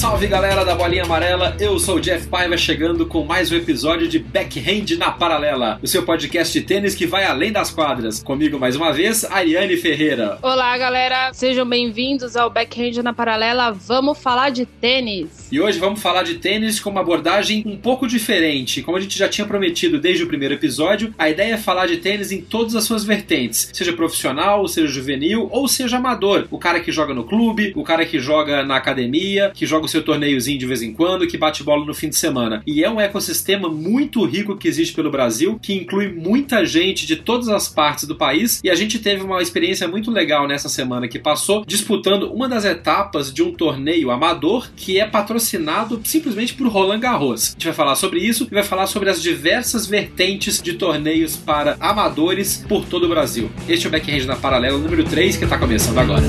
Salve galera da Bolinha Amarela, eu sou o Jeff Paiva chegando com mais um episódio de Backhand na Paralela, o seu podcast de tênis que vai além das quadras. Comigo mais uma vez, Ariane Ferreira. Olá galera, sejam bem-vindos ao Backhand na Paralela, vamos falar de tênis. E hoje vamos falar de tênis com uma abordagem um pouco diferente. Como a gente já tinha prometido desde o primeiro episódio, a ideia é falar de tênis em todas as suas vertentes, seja profissional, seja juvenil ou seja amador. O cara que joga no clube, o cara que joga na academia, que joga seu torneiozinho de vez em quando, que bate bola no fim de semana. E é um ecossistema muito rico que existe pelo Brasil, que inclui muita gente de todas as partes do país. E a gente teve uma experiência muito legal nessa semana que passou, disputando uma das etapas de um torneio amador que é patrocinado simplesmente por Roland Garros. A gente vai falar sobre isso e vai falar sobre as diversas vertentes de torneios para amadores por todo o Brasil. Este é o Backhand na Paralela número 3 que está começando agora.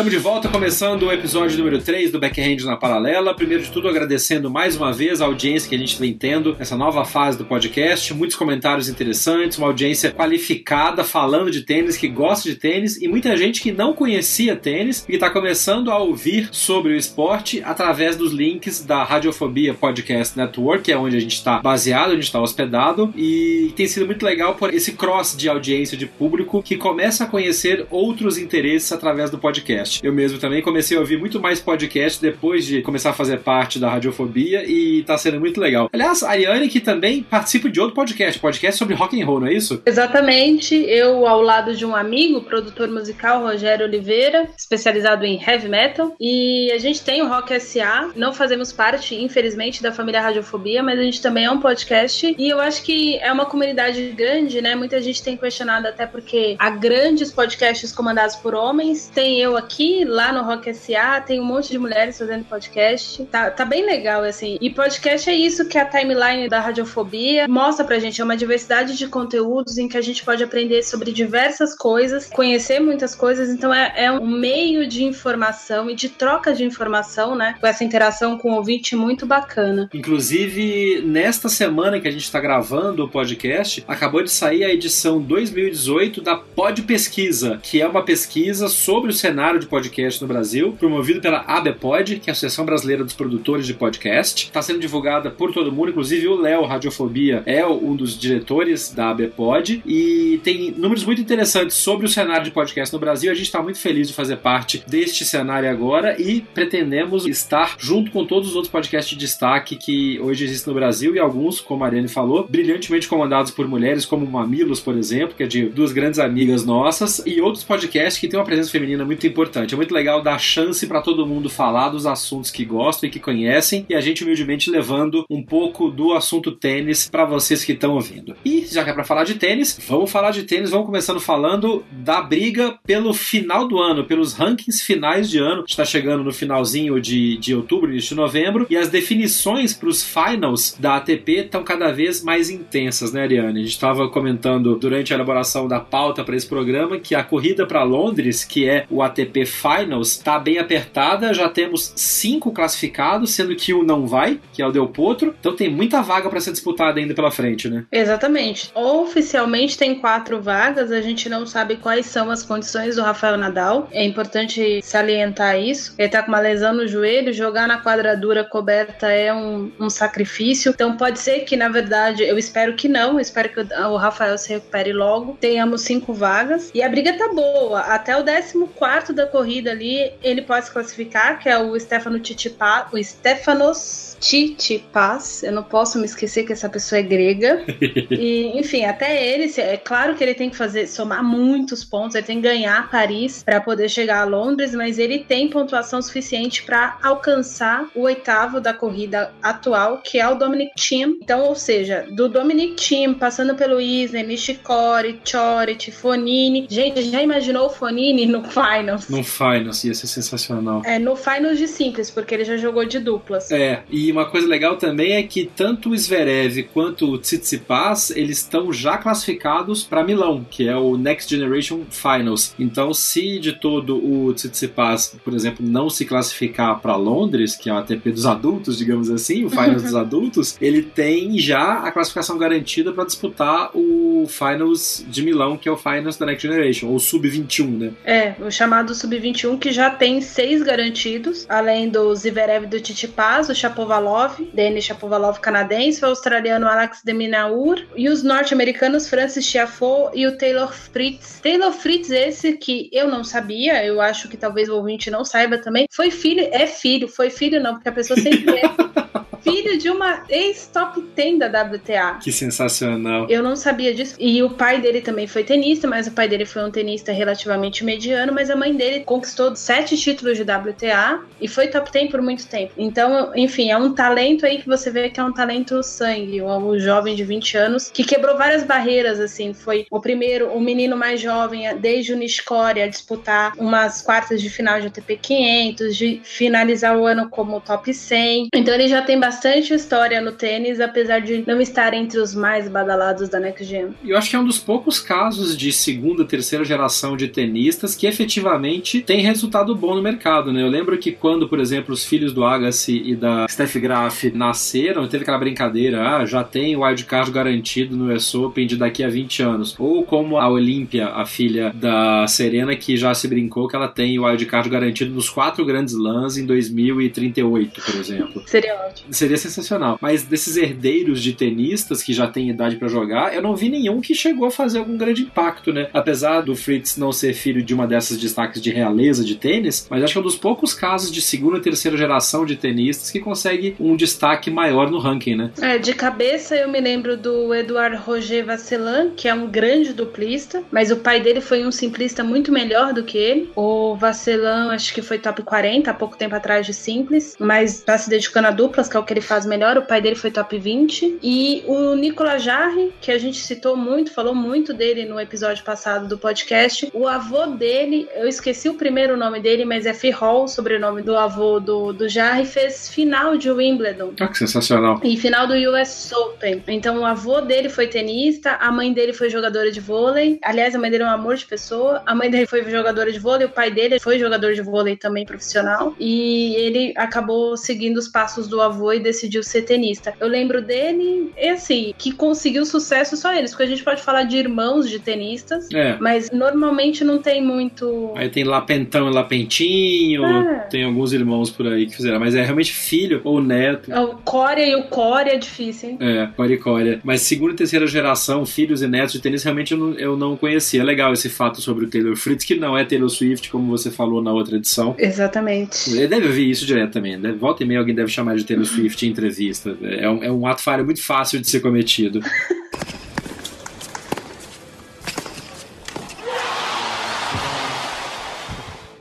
Estamos de volta, começando o episódio número 3 do Backhand na Paralela. Primeiro de tudo, agradecendo mais uma vez a audiência que a gente vem tendo nessa nova fase do podcast. Muitos comentários interessantes, uma audiência qualificada falando de tênis, que gosta de tênis e muita gente que não conhecia tênis e está começando a ouvir sobre o esporte através dos links da Radiofobia Podcast Network, que é onde a gente está baseado, onde está hospedado. E tem sido muito legal por esse cross de audiência de público que começa a conhecer outros interesses através do podcast podcast. Eu mesmo também comecei a ouvir muito mais podcast depois de começar a fazer parte da Radiofobia e tá sendo muito legal. Aliás, a Ariane que também participa de outro podcast, podcast sobre rock and roll, não é isso? Exatamente. Eu ao lado de um amigo, produtor musical, Rogério Oliveira, especializado em heavy metal, e a gente tem o Rock SA. Não fazemos parte, infelizmente, da família Radiofobia, mas a gente também é um podcast e eu acho que é uma comunidade grande, né? Muita gente tem questionado até porque há grandes podcasts comandados por homens. Tem eu aqui aqui, lá no Rock SA, tem um monte de mulheres fazendo podcast. Tá, tá bem legal, assim. E podcast é isso que a timeline da radiofobia mostra pra gente. É uma diversidade de conteúdos em que a gente pode aprender sobre diversas coisas, conhecer muitas coisas. Então é, é um meio de informação e de troca de informação, né? Com essa interação com o ouvinte muito bacana. Inclusive, nesta semana que a gente está gravando o podcast, acabou de sair a edição 2018 da Pod Pesquisa, que é uma pesquisa sobre o cenário de podcast no Brasil, promovido pela ABPOD, que é a Associação Brasileira dos Produtores de Podcast. Está sendo divulgada por todo mundo, inclusive o Léo Radiofobia é um dos diretores da ABPOD e tem números muito interessantes sobre o cenário de podcast no Brasil. A gente está muito feliz de fazer parte deste cenário agora e pretendemos estar junto com todos os outros podcasts de destaque que hoje existem no Brasil e alguns, como a Ariane falou, brilhantemente comandados por mulheres, como Mamilos, por exemplo, que é de duas grandes amigas nossas, e outros podcasts que têm uma presença feminina muito importante importante. É muito legal dar chance para todo mundo falar dos assuntos que gostam e que conhecem e a gente humildemente levando um pouco do assunto tênis para vocês que estão ouvindo. E já que é para falar de tênis, vamos falar de tênis. Vamos começando falando da briga pelo final do ano, pelos rankings finais de ano. Está chegando no finalzinho de, de outubro, início de novembro, e as definições para os finals da ATP estão cada vez mais intensas, né, Ariane? A gente estava comentando durante a elaboração da pauta para esse programa que a corrida para Londres, que é o ATP Finals está bem apertada, já temos cinco classificados, sendo que um não vai, que é o Del Potro. Então tem muita vaga para ser disputada ainda pela frente, né? Exatamente. Oficialmente tem quatro vagas, a gente não sabe quais são as condições do Rafael Nadal. É importante salientar isso. Ele tá com uma lesão no joelho, jogar na quadradura coberta é um, um sacrifício. Então pode ser que, na verdade, eu espero que não, eu espero que o Rafael se recupere logo. Tenhamos cinco vagas. E a briga tá boa. Até o 14 da corrida ali, ele pode se classificar, que é o Stefano Tsitsipas, o Stefanos Tsitsipas. Eu não posso me esquecer que essa pessoa é grega. e, enfim, até ele, é claro que ele tem que fazer somar muitos pontos, ele tem que ganhar Paris para poder chegar a Londres, mas ele tem pontuação suficiente para alcançar o oitavo da corrida atual, que é o Dominic Thiem. Então, ou seja, do Dominic Thiem passando pelo Isner, Nishikori, Chorit, Fonini. Gente, já imaginou o Fonini no Finals? No Finals, ia ser sensacional. É, no Finals de simples, porque ele já jogou de duplas. É, e uma coisa legal também é que tanto o Zverev quanto o Tsitsipas, eles estão já classificados para Milão, que é o Next Generation Finals. Então, se de todo o Tsitsipas, por exemplo, não se classificar para Londres, que é o ATP dos adultos, digamos assim, o Finals dos adultos, ele tem já a classificação garantida para disputar o Finals de Milão, que é o Finals da Next Generation, ou Sub-21, né? É, o chamado Sub-21, que já tem seis garantidos, além do Zverev do Tsitsipas, o Chapovalov, Denis Chapovalov canadense, o australiano Alex de Minaur e os norte-americanos Francis Tiafoe e o Taylor Fritz. Taylor Fritz, esse que eu não sabia, eu acho que talvez o ouvinte não saiba também, foi filho, é filho, foi filho não, porque a pessoa sempre é filho de uma ex-top 10 da WTA. Que sensacional. Eu não sabia disso. E o pai dele também foi tenista, mas o pai dele foi um tenista relativamente mediano, mas a mãe dele conquistou sete títulos de WTA e foi top 10 por muito tempo. Então, enfim, é um talento aí que você vê que é um talento sangue, um jovem de 20 anos que quebrou várias barreiras, assim. Foi o primeiro, o menino mais jovem, desde o Nishikori, a disputar umas quartas de final de ATP 500, de finalizar o ano como top 100. Então ele já tem bastante história no tênis, apesar de não estar entre os mais badalados da Next Gen. Eu acho que é um dos poucos casos de segunda, terceira geração de tenistas que efetivamente tem resultado bom no mercado, né? Eu lembro que quando, por exemplo, os filhos do Agassi e da Steph Graf nasceram, teve aquela brincadeira, ah, já tem o wildcard garantido no US Open de daqui a 20 anos. Ou como a Olímpia, a filha da Serena, que já se brincou que ela tem o wildcard garantido nos quatro grandes lãs em 2038, por exemplo. Seria ótimo seria sensacional. Mas desses herdeiros de tenistas que já têm idade para jogar, eu não vi nenhum que chegou a fazer algum grande impacto, né? Apesar do Fritz não ser filho de uma dessas destaques de realeza de tênis, mas acho que é um dos poucos casos de segunda e terceira geração de tenistas que consegue um destaque maior no ranking, né? É, de cabeça eu me lembro do Eduard Roger Vasselin, que é um grande duplista, mas o pai dele foi um simplista muito melhor do que ele. O Vasselin, acho que foi top 40 há pouco tempo atrás de simples, mas tá se dedicando a duplas, que é o que ele faz melhor. O pai dele foi top 20. E o Nicolas Jarre, que a gente citou muito, falou muito dele no episódio passado do podcast. O avô dele, eu esqueci o primeiro nome dele, mas é Firhol, sobrenome do avô do, do Jarre, fez final de Wimbledon. Ah, que sensacional. E final do US Open. Então o avô dele foi tenista, a mãe dele foi jogadora de vôlei. Aliás, a mãe dele é um amor de pessoa. A mãe dele foi jogadora de vôlei, o pai dele foi jogador de vôlei também profissional. E ele acabou seguindo os passos do avô e decidiu ser tenista. Eu lembro dele, é assim, que conseguiu sucesso só eles, porque a gente pode falar de irmãos de tenistas, é. mas normalmente não tem muito. Aí tem Lapentão e Lapentinho, é. tem alguns irmãos por aí que fizeram, mas é realmente filho ou neto. O Coreia e o Coreia é difícil, hein? É, Coreia e Coreia. Mas segunda e terceira geração, filhos e netos de tênis, realmente eu não, eu não conhecia. É legal esse fato sobre o Taylor Fritz, que não é Taylor Swift, como você falou na outra edição. Exatamente. Ele deve ouvir isso direto também. Deve, volta e meia alguém deve chamar de Taylor Swift em entrevista. É um, é um ato falho muito fácil de ser cometido.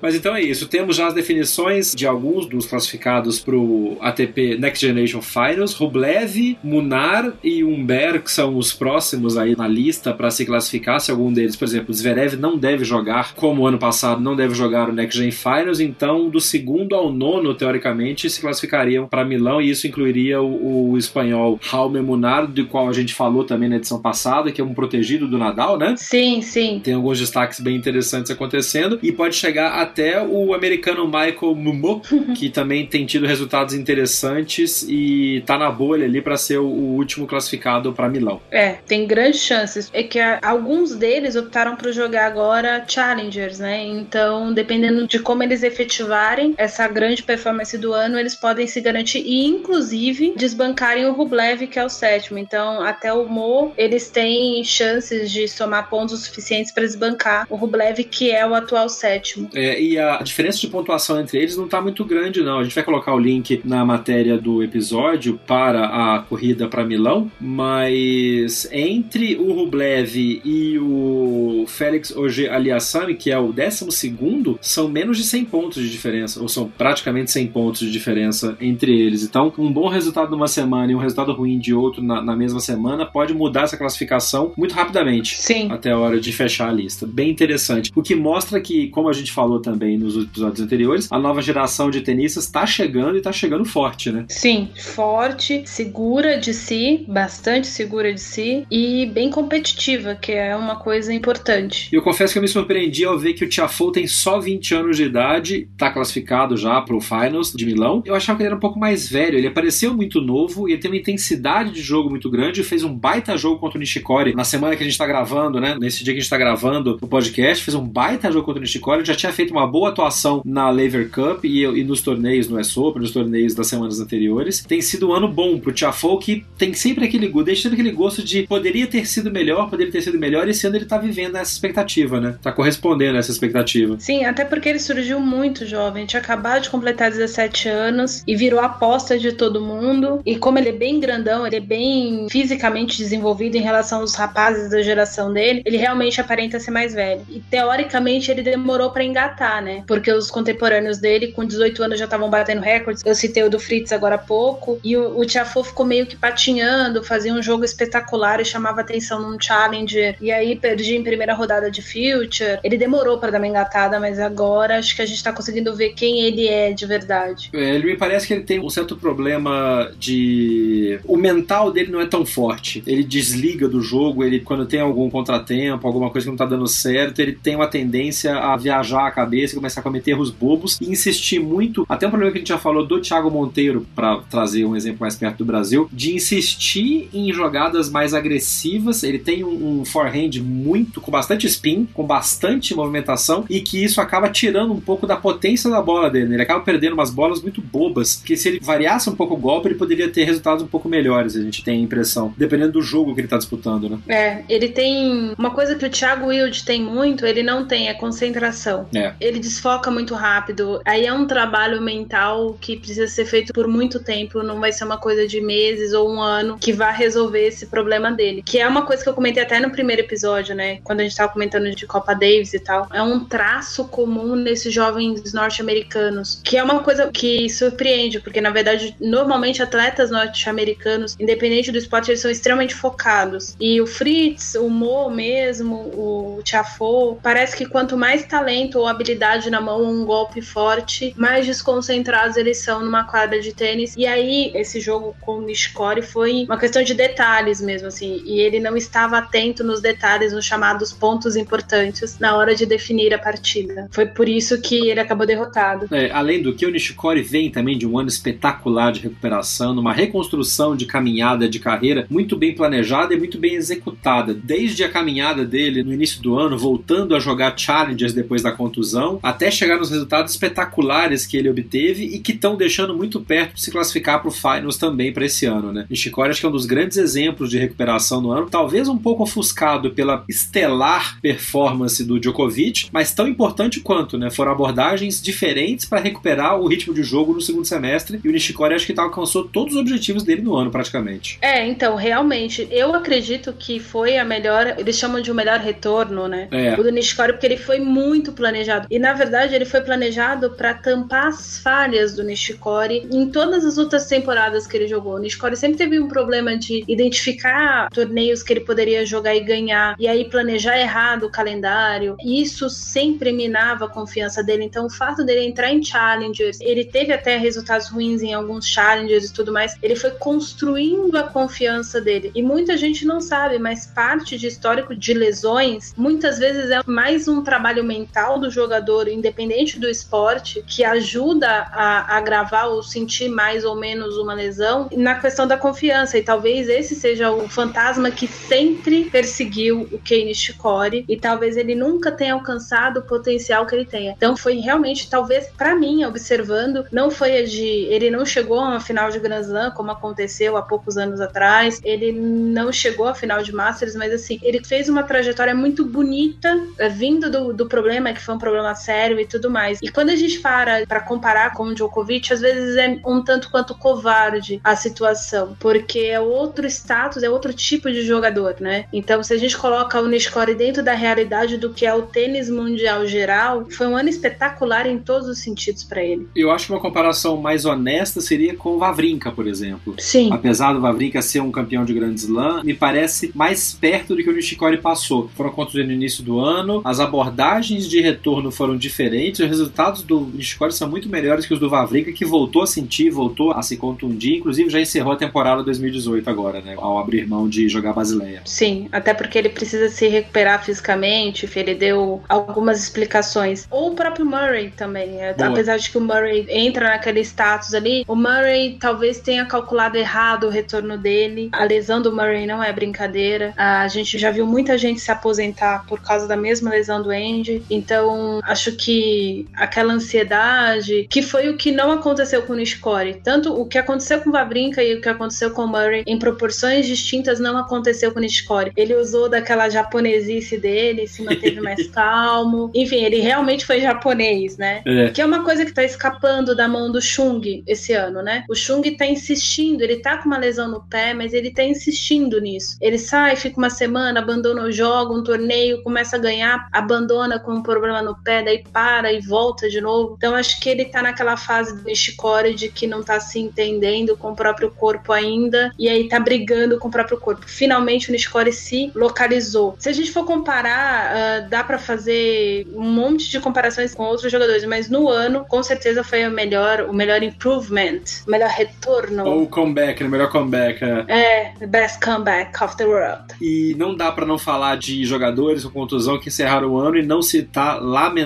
Mas então é isso. Temos já as definições de alguns dos classificados para o ATP Next Generation Finals. Rublev, Munar e Umber, que são os próximos aí na lista para se classificar. Se algum deles, por exemplo, Zverev não deve jogar, como ano passado, não deve jogar o Next Gen Finals. Então, do segundo ao nono, teoricamente, se classificariam para Milão. E isso incluiria o, o espanhol Jaume Munar, do qual a gente falou também na edição passada, que é um protegido do Nadal, né? Sim, sim. Tem alguns destaques bem interessantes acontecendo. E pode chegar a até o americano Michael Mumo, que também tem tido resultados interessantes e tá na bolha ali para ser o, último classificado para Milão. É, tem grandes chances. É que alguns deles optaram por jogar agora Challengers, né? Então, dependendo de como eles efetivarem essa grande performance do ano, eles podem se garantir e, inclusive, desbancarem o Rublev, que é o sétimo. Então, até o Mo, eles têm chances de somar pontos suficientes para desbancar o Rublev, que é o atual sétimo. É, e a diferença de pontuação entre eles não está muito grande, não. A gente vai colocar o link na matéria do episódio para a corrida para Milão, mas entre o Rublev e o Félix Auger Aliassime, que é o 12 segundo, são menos de 100 pontos de diferença, ou são praticamente 100 pontos de diferença entre eles. Então, um bom resultado numa semana e um resultado ruim de outro na, na mesma semana pode mudar essa classificação muito rapidamente. Sim. Até a hora de fechar a lista. Bem interessante. O que mostra que, como a gente falou também nos episódios anteriores, a nova geração de tenistas está chegando e está chegando forte, né? Sim, forte, segura de si, bastante segura de si e bem competitiva, que é uma coisa importante. E eu confesso que eu me surpreendi ao ver que o Tiafoe tem só 20 anos de idade, está classificado já para o Finals de Milão. Eu achava que ele era um pouco mais velho, ele apareceu muito novo e ele tem uma intensidade de jogo muito grande fez um baita jogo contra o Nishikori na semana que a gente está gravando, né? Nesse dia que a gente está gravando o podcast, fez um baita jogo contra o Nishikori, já tinha feito uma boa atuação na Lever Cup e, e nos torneios no US Open, nos torneios das semanas anteriores. Tem sido um ano bom pro Tiafoe, que tem sempre aquele gosto, deixa aquele gosto de poderia ter sido melhor, poderia ter sido melhor, e esse ano ele tá vivendo essa expectativa, né? Tá correspondendo a essa expectativa. Sim, até porque ele surgiu muito jovem, tinha acabado de completar 17 anos e virou aposta de todo mundo. E como ele é bem grandão, ele é bem fisicamente desenvolvido em relação aos rapazes da geração dele, ele realmente aparenta ser mais velho. E teoricamente ele demorou para engatar, né? Porque os contemporâneos dele, com 18 anos, já estavam batendo recordes. Eu citei o do Fritz agora há pouco. E o, o ficou meio que patinhando, fazia um jogo espetacular e chamava atenção num Challenger. E aí perdi em primeira rodada de Future. Ele demorou para dar uma engatada, mas agora acho que a gente tá conseguindo ver quem ele é de verdade. É, ele me parece que ele tem um certo problema de. O mental dele não é tão forte. Ele desliga do jogo, ele quando tem algum contratempo, alguma coisa que não tá dando certo, ele tem uma tendência a viajar a cabeça, começar a cometer erros bobos e insistir muito. Até um problema que a gente já falou do Thiago Monteiro, para trazer um exemplo mais perto do Brasil, de insistir em jogadas mais agressivas. Ele tem um, um forehand muito, com bastante spin, com bastante movimentação, e que isso acaba tirando um pouco da potência da bola dele. Ele acaba perdendo umas bolas muito bobas, que se ele variasse um pouco o golpe, ele poderia ter resultados um pouco melhores, a gente tem a impressão, dependendo do jogo que ele tá disputando, né? É, ele tem uma coisa que o Thiago Wild tem muito, ele não tem, é concentração. É. Ele desfoca muito rápido. Aí é um trabalho mental que precisa ser feito por muito tempo, não vai ser uma coisa de meses ou um ano que vai resolver esse problema dele. Que é uma coisa que eu comentei até no primeiro episódio, né? Quando a gente tava comentando de Copa Davis e tal. É um traço comum nesses jovens norte-americanos, que é uma coisa que surpreende, porque na verdade, normalmente atletas norte-americanos, independente do esporte, eles são extremamente focados. E o Fritz, o Mo mesmo, o Tiafoe, parece que quanto mais talento ou habilidade na mão, um golpe forte, mais desconcentrados eles são numa quadra de tênis. E aí, esse jogo com o Nishikori foi uma questão de detalhes mesmo, assim. E ele não estava atento nos detalhes, nos chamados pontos importantes, na hora de definir a partida. Foi por isso que ele acabou derrotado. É, além do que, o Nishikori vem também de um ano espetacular de recuperação, numa reconstrução de caminhada de carreira muito bem planejada e muito bem executada. Desde a caminhada dele no início do ano, voltando a jogar Challengers depois da contusão, até chegar nos resultados espetaculares que ele obteve e que estão deixando muito perto de se classificar para o Finals também para esse ano, né? Nishikori acho que é um dos grandes exemplos de recuperação no ano, talvez um pouco ofuscado pela estelar performance do Djokovic, mas tão importante quanto, né? Foram abordagens diferentes para recuperar o ritmo de jogo no segundo semestre e o Nishikori acho que tá, alcançou todos os objetivos dele no ano praticamente. É, então, realmente, eu acredito que foi a melhor, eles chamam de o melhor retorno, né? É. O do Nishikori, porque ele foi muito planejado. E na verdade, ele foi planejado para tampar as falhas do Nishikori em todas as outras temporadas que ele jogou. O Nishikori sempre teve um problema de identificar torneios que ele poderia jogar e ganhar, e aí planejar errado o calendário. E isso sempre minava a confiança dele. Então, o fato dele entrar em challengers, ele teve até resultados ruins em alguns challengers e tudo mais, ele foi construindo a confiança dele. E muita gente não sabe, mas parte de histórico de lesões, muitas vezes é mais um trabalho mental do jogador, independente do esporte, que ajuda a agravar ou sentir mais ou menos uma lesão na questão da confiança. E talvez esse seja o fantasma que sempre perseguiu o Kei Nishikori e talvez ele nunca tenha alcançado o potencial que ele tenha. Então foi realmente, talvez para mim, observando, não foi a de ele não chegou a uma final de Grand Slam como aconteceu há poucos anos atrás. Ele não chegou à final de Masters, mas assim, ele fez uma trajetória muito bonita, é, vindo do, do problema que foi um problema a sério e tudo mais. E quando a gente para para comparar com o Djokovic, às vezes é um tanto quanto covarde a situação, porque é outro status, é outro tipo de jogador, né? Então, se a gente coloca o Nishikori dentro da realidade do que é o tênis mundial geral, foi um ano espetacular em todos os sentidos para ele. Eu acho que uma comparação mais honesta seria com o Vavrinka, por exemplo. Sim. Apesar do Vavrinka ser um campeão de Grand Slam, me parece mais perto do que o Nishikori passou. Foram contusões no início do ano, as abordagens de retorno foram diferentes, os resultados do Nishikori são muito melhores que os do Vavrinka, que voltou a sentir, voltou a se contundir, inclusive já encerrou a temporada 2018 agora, né, ao abrir mão de jogar Basileia. Sim, até porque ele precisa se recuperar fisicamente, ele deu algumas explicações. Ou o próprio Murray também, é, apesar de que o Murray entra naquele status ali, o Murray talvez tenha calculado errado o retorno dele. A lesão do Murray não é brincadeira. A gente já viu muita gente se aposentar por causa da mesma lesão do Andy. Então, acho que aquela ansiedade, que foi o que não aconteceu com o Nishikori. Tanto o que aconteceu com o Vavrinka e o que aconteceu com o Murray em proporções distintas não aconteceu com o Nishikori. Ele usou daquela japonesice dele, se manteve mais calmo. Enfim, ele realmente foi japonês, né? É. Que é uma coisa que tá escapando da mão do Chung esse ano, né? O Chung tá insistindo, ele tá com uma lesão no pé, mas ele tá insistindo nisso. Ele sai, fica uma semana, abandona o jogo, um torneio, começa a ganhar, abandona com um problema no pé, daí para e volta de novo. Então acho que ele tá naquela fase do Nishikori de que não tá se entendendo com o próprio corpo ainda e aí tá brigando com o próprio corpo. Finalmente o Nishikori se localizou. Se a gente for comparar, uh, dá para fazer um monte de comparações com outros jogadores, mas no ano, com certeza foi o melhor, o melhor improvement, o melhor retorno. Ou comeback, o melhor comeback. É. é, the best comeback of the world. E não dá para não falar de jogadores com contusão que encerraram o ano e não citar, lamentavelmente,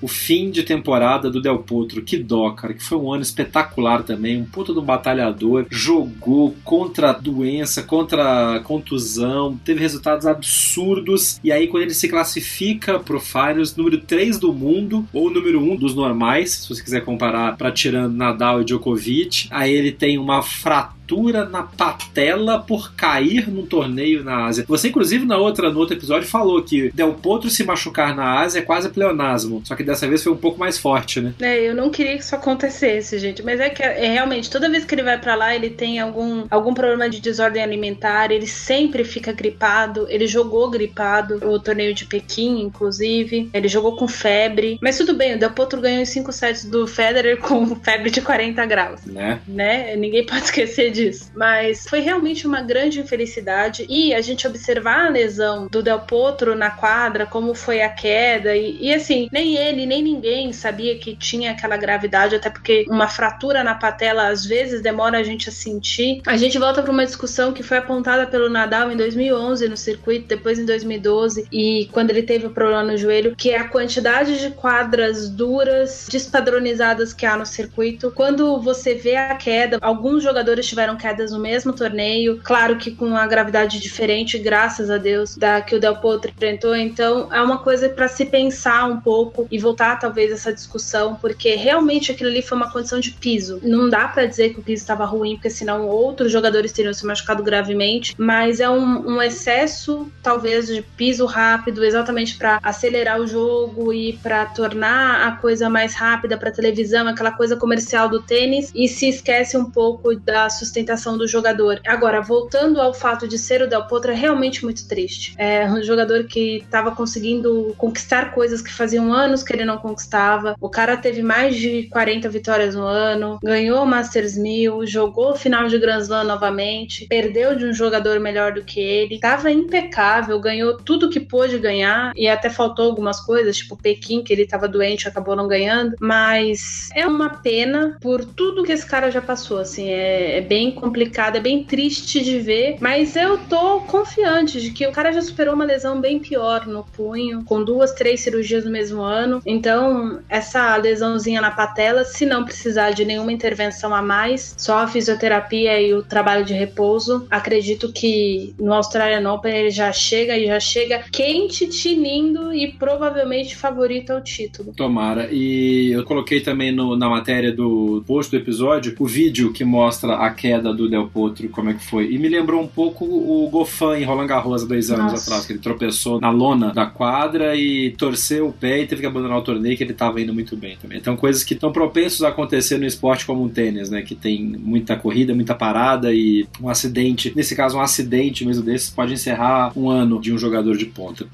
o fim de temporada do Del Potro. Que dó, cara, que foi um ano espetacular também, um puto do batalhador, jogou contra a doença, contra a contusão, teve resultados absurdos, e aí quando ele se classifica pro Finals, número 3 do mundo, ou número 1 dos normais, se você quiser comparar para tirando Nadal e Djokovic, aí ele tem uma fratura fratura na patela por cair num torneio na Ásia. Você, inclusive, na outra, no outro episódio, falou que Del Potro se machucar na Ásia é quase pleonasmo. Só que dessa vez foi um pouco mais forte, né? É, eu não queria que isso acontecesse, gente. Mas é que é, realmente, toda vez que ele vai para lá, ele tem algum, algum problema de desordem alimentar, ele sempre fica gripado. Ele jogou gripado o torneio de Pequim, inclusive. Ele jogou com febre. Mas tudo bem, o Del Potro ganhou em 5 sets do Federer com febre de 40 graus. Né? né? Ninguém pode esquecer disso disso. Mas foi realmente uma grande infelicidade. E a gente observar a lesão do Del Potro na quadra, como foi a queda. E, e assim, nem ele, nem ninguém sabia que tinha aquela gravidade, até porque uma fratura na patela às vezes demora a gente a sentir. A gente volta para uma discussão que foi apontada pelo Nadal em 2011 no circuito, depois em 2012, e quando ele teve o problema no joelho, que é a quantidade de quadras duras, despadronizadas que há no circuito. Quando você vê a queda, alguns jogadores tiveram tiveram quedas no mesmo torneio, claro que com uma gravidade diferente, graças a Deus, da que o Del Potro enfrentou. Então é uma coisa para se pensar um pouco e voltar talvez essa discussão, porque realmente aquilo ali foi uma condição de piso. Não dá para dizer que o piso estava ruim, porque senão outros jogadores teriam se machucado gravemente, mas é um, um excesso talvez de piso rápido, exatamente para acelerar o jogo e para tornar a coisa mais rápida para televisão, aquela coisa comercial do tênis, e se esquece um pouco da sustentação sustentação do jogador. Agora, voltando ao fato de ser o Del Potro, é realmente muito triste. É um jogador que estava conseguindo conquistar coisas que faziam anos que ele não conquistava. O cara teve mais de 40 vitórias no ano, ganhou o Masters 1000, jogou final de Grand Slam novamente, perdeu de um jogador melhor do que ele, estava impecável, ganhou tudo que pôde ganhar e até faltou algumas coisas, tipo Pequim, que ele estava doente, acabou não ganhando, mas é uma pena por tudo que esse cara já passou, assim, é, é bem complicado, é bem triste de ver, mas eu tô confiante de que o cara já superou uma lesão bem pior no punho, com duas, três cirurgias no mesmo ano. Então, essa lesãozinha na patela, se não precisar de nenhuma intervenção a mais, só a fisioterapia e o trabalho de repouso, acredito que no Australian Open ele já chega e já chega quente, tinindo e provavelmente favorito ao título. Tomara. E eu coloquei também no, na matéria do post do episódio o vídeo que mostra a queda queda do Del Potro, como é que foi. E me lembrou um pouco o Gofan em Roland Garros há dois anos Nossa. atrás, que ele tropeçou na lona da quadra e torceu o pé e teve que abandonar o torneio, que ele estava indo muito bem também. Então, coisas que estão propensos a acontecer no esporte como o tênis, né? Que tem muita corrida, muita parada e um acidente, nesse caso, um acidente mesmo desses, pode encerrar um ano de um jogador de ponta.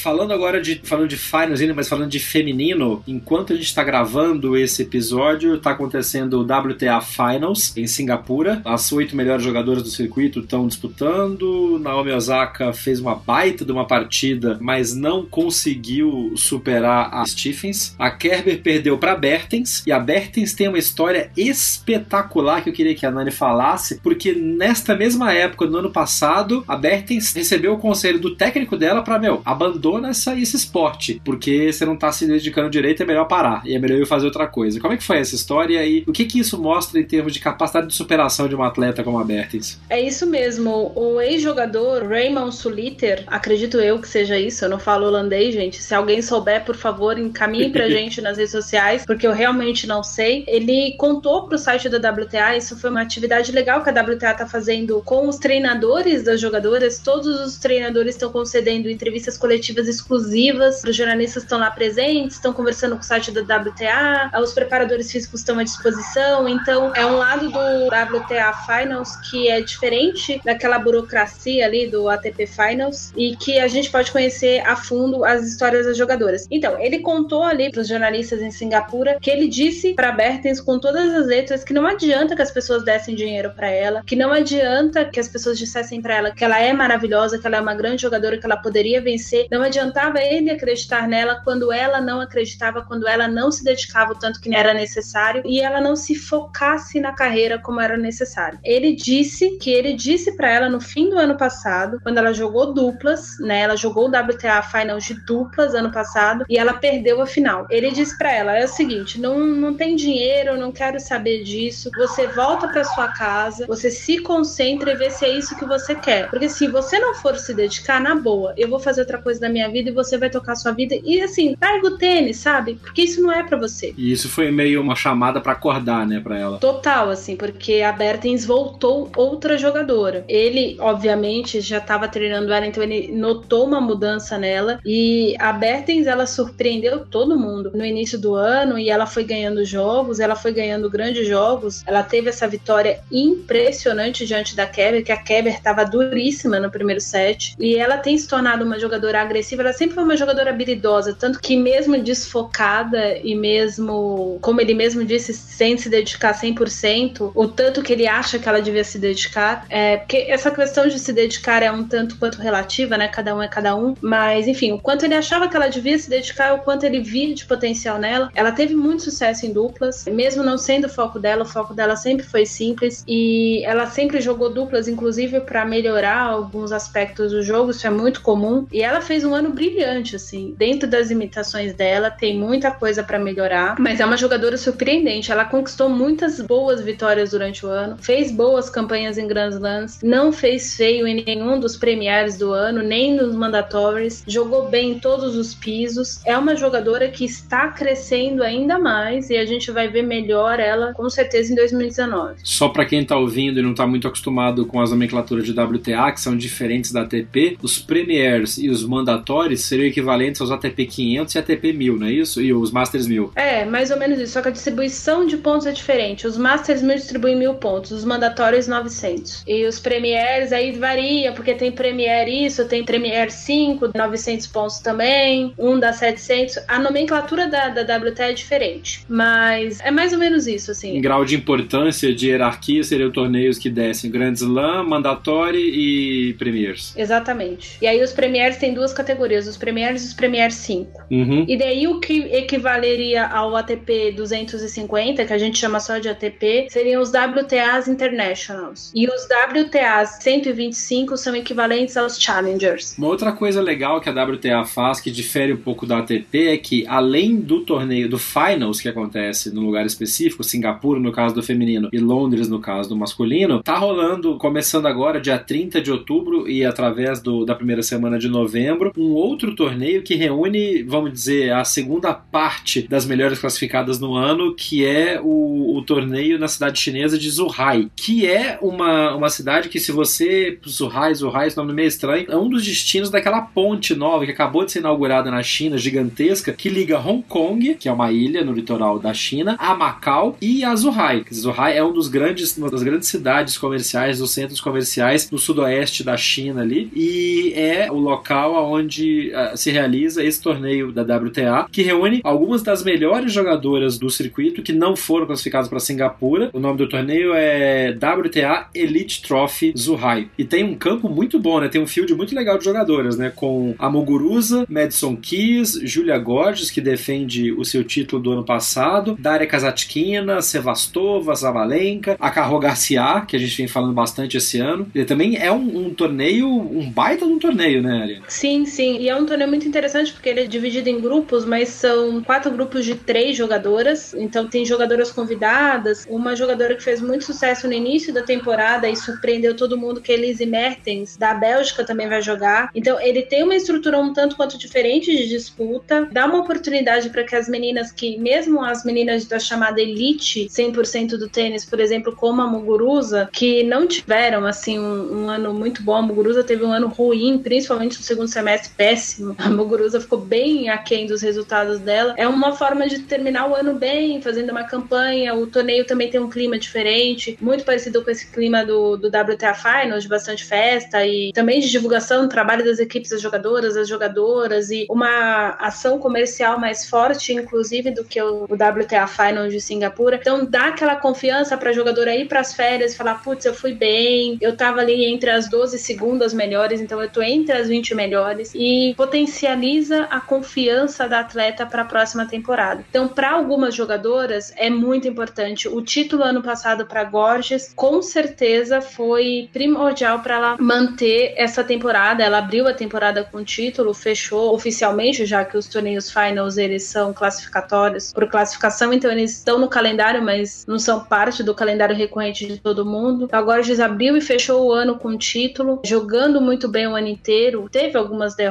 Falando agora de falando de finals ainda, mas falando de feminino, enquanto a gente está gravando esse episódio, está acontecendo o WTA Finals em Singapura. As oito melhores jogadoras do circuito estão disputando. Naomi Osaka fez uma baita de uma partida, mas não conseguiu superar a Stephens. A Kerber perdeu para Bertens e a Bertens tem uma história espetacular que eu queria que a Nani falasse, porque nesta mesma época, no ano passado, a Bertens recebeu o conselho do técnico dela para meu, abandonar abandona essa, esse esporte, porque você não tá se dedicando direito, é melhor parar, e é melhor eu fazer outra coisa. Como é que foi essa história e o que que isso mostra em termos de capacidade de superação de um atleta como a Bertens? É isso mesmo. O ex-jogador Raymond Suliter, acredito eu que seja isso, eu não falo holandês, gente. Se alguém souber, por favor, encaminhe pra gente nas redes sociais, porque eu realmente não sei. Ele contou pro site da WTA, isso foi uma atividade legal que a WTA tá fazendo com os treinadores das jogadoras. Todos os treinadores estão concedendo entrevistas coletivas exclusivas para os jornalistas estão lá presentes, estão conversando com o site da WTA, os preparadores físicos estão à disposição. Então, é um lado do WTA Finals que é diferente daquela burocracia ali do ATP Finals e que a gente pode conhecer a fundo as histórias das jogadoras. Então, ele contou ali para os jornalistas em Singapura que ele disse para Bertens com todas as letras que não adianta que as pessoas dessem dinheiro para ela, que não adianta que as pessoas dissessem para ela que ela é maravilhosa, que ela é uma grande jogadora, que ela poderia vencer, não adiantava ele acreditar nela quando ela não acreditava, quando ela não se dedicava o tanto que era necessário e ela não se focasse na carreira como era necessário. Ele disse que ele disse para ela no fim do ano passado, quando ela jogou duplas, né? Ela jogou o WTA Finals de duplas ano passado e ela perdeu a final. Ele disse para ela: é o seguinte, não, não tem dinheiro, não quero saber disso. Você volta para sua casa, você se concentra e vê se é isso que você quer. Porque se você não for se dedicar na boa, eu vou fazer outra coisa da minha minha vida e você vai tocar a sua vida. E assim, larga o tênis, sabe? Porque isso não é para você. E isso foi meio uma chamada para acordar, né, para ela. Total, assim, porque a Bertens voltou outra jogadora. Ele, obviamente, já estava treinando ela, então ele notou uma mudança nela. E a Bertens, ela surpreendeu todo mundo no início do ano e ela foi ganhando jogos, ela foi ganhando grandes jogos. Ela teve essa vitória impressionante diante da Keber, que a Keber estava duríssima no primeiro set. E ela tem se tornado uma jogadora agressiva ela sempre foi uma jogadora habilidosa, tanto que mesmo desfocada e mesmo, como ele mesmo disse, sem se dedicar 100%, o tanto que ele acha que ela devia se dedicar, é, porque essa questão de se dedicar é um tanto quanto relativa, né? Cada um é cada um, mas enfim, o quanto ele achava que ela devia se dedicar, o quanto ele via de potencial nela. Ela teve muito sucesso em duplas, mesmo não sendo o foco dela, o foco dela sempre foi simples e ela sempre jogou duplas, inclusive para melhorar alguns aspectos do jogo, isso é muito comum. E ela fez um ano brilhante, assim. Dentro das imitações dela, tem muita coisa para melhorar, mas é uma jogadora surpreendente. Ela conquistou muitas boas vitórias durante o ano, fez boas campanhas em Grand Slams, não fez feio em nenhum dos premiares do ano, nem nos mandatórios, jogou bem em todos os pisos. É uma jogadora que está crescendo ainda mais e a gente vai ver melhor ela com certeza em 2019. Só para quem tá ouvindo e não tá muito acostumado com as nomenclaturas de WTA, que são diferentes da ATP, os premiers e os mandatórios seriam equivalentes aos ATP 500 e ATP 1000, não é isso? E os Masters 1000. É, mais ou menos isso. Só que a distribuição de pontos é diferente. Os Masters 1000 distribuem 1000 pontos, os mandatórios 900. E os Premiers aí varia, porque tem Premier isso, tem Premier 5, 900 pontos também, um dá 700. A nomenclatura da, da WTA é diferente, mas é mais ou menos isso, assim. Em grau de importância, de hierarquia, seriam torneios que descem Grand Slam, Mandatório e Premiers. Exatamente. E aí os Premiers têm duas categorias categorias, os Premiers e os Premier 5. Uhum. E daí o que equivaleria ao ATP 250, que a gente chama só de ATP, seriam os WTAs Internationals. E os WTAs 125 são equivalentes aos Challengers. Uma outra coisa legal que a WTA faz, que difere um pouco da ATP, é que além do torneio do Finals, que acontece num lugar específico, Singapura no caso do feminino e Londres no caso do masculino, tá rolando, começando agora, dia 30 de outubro e através do, da primeira semana de novembro, um outro torneio que reúne, vamos dizer, a segunda parte das melhores classificadas no ano, que é o, o torneio na cidade chinesa de Zhuhai, que é uma, uma cidade que, se você. Zhuhai, Zhuhai, esse nome meio estranho, é um dos destinos daquela ponte nova que acabou de ser inaugurada na China, gigantesca, que liga Hong Kong, que é uma ilha no litoral da China, a Macau e a Zhuhai. Zhuhai é um dos grandes, uma das grandes cidades comerciais, dos centros comerciais do sudoeste da China ali, e é o local onde uh, se realiza esse torneio da WTA, que reúne algumas das melhores jogadoras do circuito que não foram classificadas para Singapura. O nome do torneio é WTA Elite Trophy Zhuhai. E tem um campo muito bom, né? Tem um field muito legal de jogadoras, né? Com a Muguruza, Madison Keys, Julia Gorges, que defende o seu título do ano passado, Daria Kazatkina, Sevastova, Zabalenka, a Carro Garcia, que a gente vem falando bastante esse ano. Ele também é um, um torneio, um baita de um torneio, né, Ariane? Sim, sim. E é um torneio muito interessante porque ele é dividido em grupos, mas são quatro grupos de três jogadoras. Então tem jogadoras convidadas. Uma jogadora que fez muito sucesso no início da temporada e surpreendeu todo mundo, que é Elise Mertens, da Bélgica, também vai jogar. Então ele tem uma estrutura um tanto quanto diferente de disputa. Dá uma oportunidade para que as meninas que, mesmo as meninas da chamada elite 100% do tênis, por exemplo, como a Muguruza, que não tiveram assim um, um ano muito bom. A Muguruza teve um ano ruim, principalmente no segundo semestre, péssimo. A Muguruza ficou bem aquém dos resultados dela. É uma forma de terminar o ano bem, fazendo uma campanha. O torneio também tem um clima diferente, muito parecido com esse clima do, do WTA Finals, de bastante festa e também de divulgação, trabalho das equipes, das jogadoras, das jogadoras e uma ação comercial mais forte, inclusive, do que o, o WTA Finals de Singapura. Então dá aquela confiança para a jogadora ir para as férias e falar: putz, eu fui bem, eu tava ali entre as 12 segundas melhores, então eu tô entre as 20 melhores e potencializa a confiança da atleta para a próxima temporada. Então, para algumas jogadoras é muito importante. O título ano passado para Gorges, com certeza foi primordial para ela manter essa temporada. Ela abriu a temporada com o título, fechou oficialmente, já que os torneios finals eles são classificatórios por classificação, então eles estão no calendário, mas não são parte do calendário recorrente de todo mundo. Então, a Gorges abriu e fechou o ano com o título, jogando muito bem o ano inteiro. Teve algumas derrotas,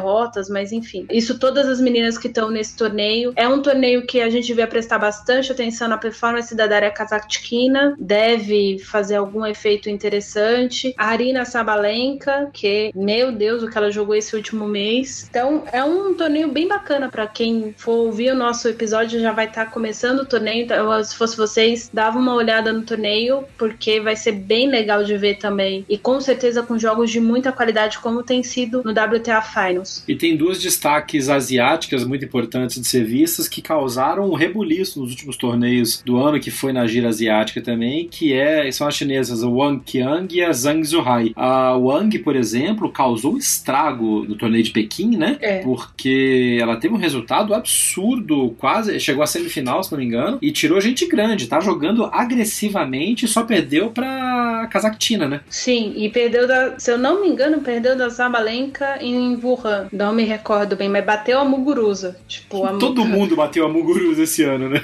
mas enfim. Isso todas as meninas que estão nesse torneio. É um torneio que a gente devia prestar bastante atenção na performance da Daria Kazatkina. Deve fazer algum efeito interessante. A Arina Sabalenka, que, meu Deus, o que ela jogou esse último mês. Então, é um torneio bem bacana para quem for ouvir o nosso episódio, já vai estar tá começando o torneio. Então, se fosse vocês, dava uma olhada no torneio, porque vai ser bem legal de ver também. E com certeza com jogos de muita qualidade, como tem sido no WTA Finals. E tem duas destaques asiáticas muito importantes de ser vistas que causaram um rebuliço nos últimos torneios do ano, que foi na gira asiática também, que é, são as chinesas Wang Qiang e a Zhang Zuhai. A Wang, por exemplo, causou um estrago no torneio de Pequim, né? É. Porque ela teve um resultado absurdo, quase chegou à semifinal, se não me engano, e tirou gente grande, tá jogando agressivamente e só perdeu pra Kazakhtina, né? Sim, e perdeu da, se eu não me engano, perdeu da Zabalenka em Wuhan. Não me recordo bem, mas bateu a Muguruza. Tipo, a Todo mundo bateu a Muguruza esse ano, né?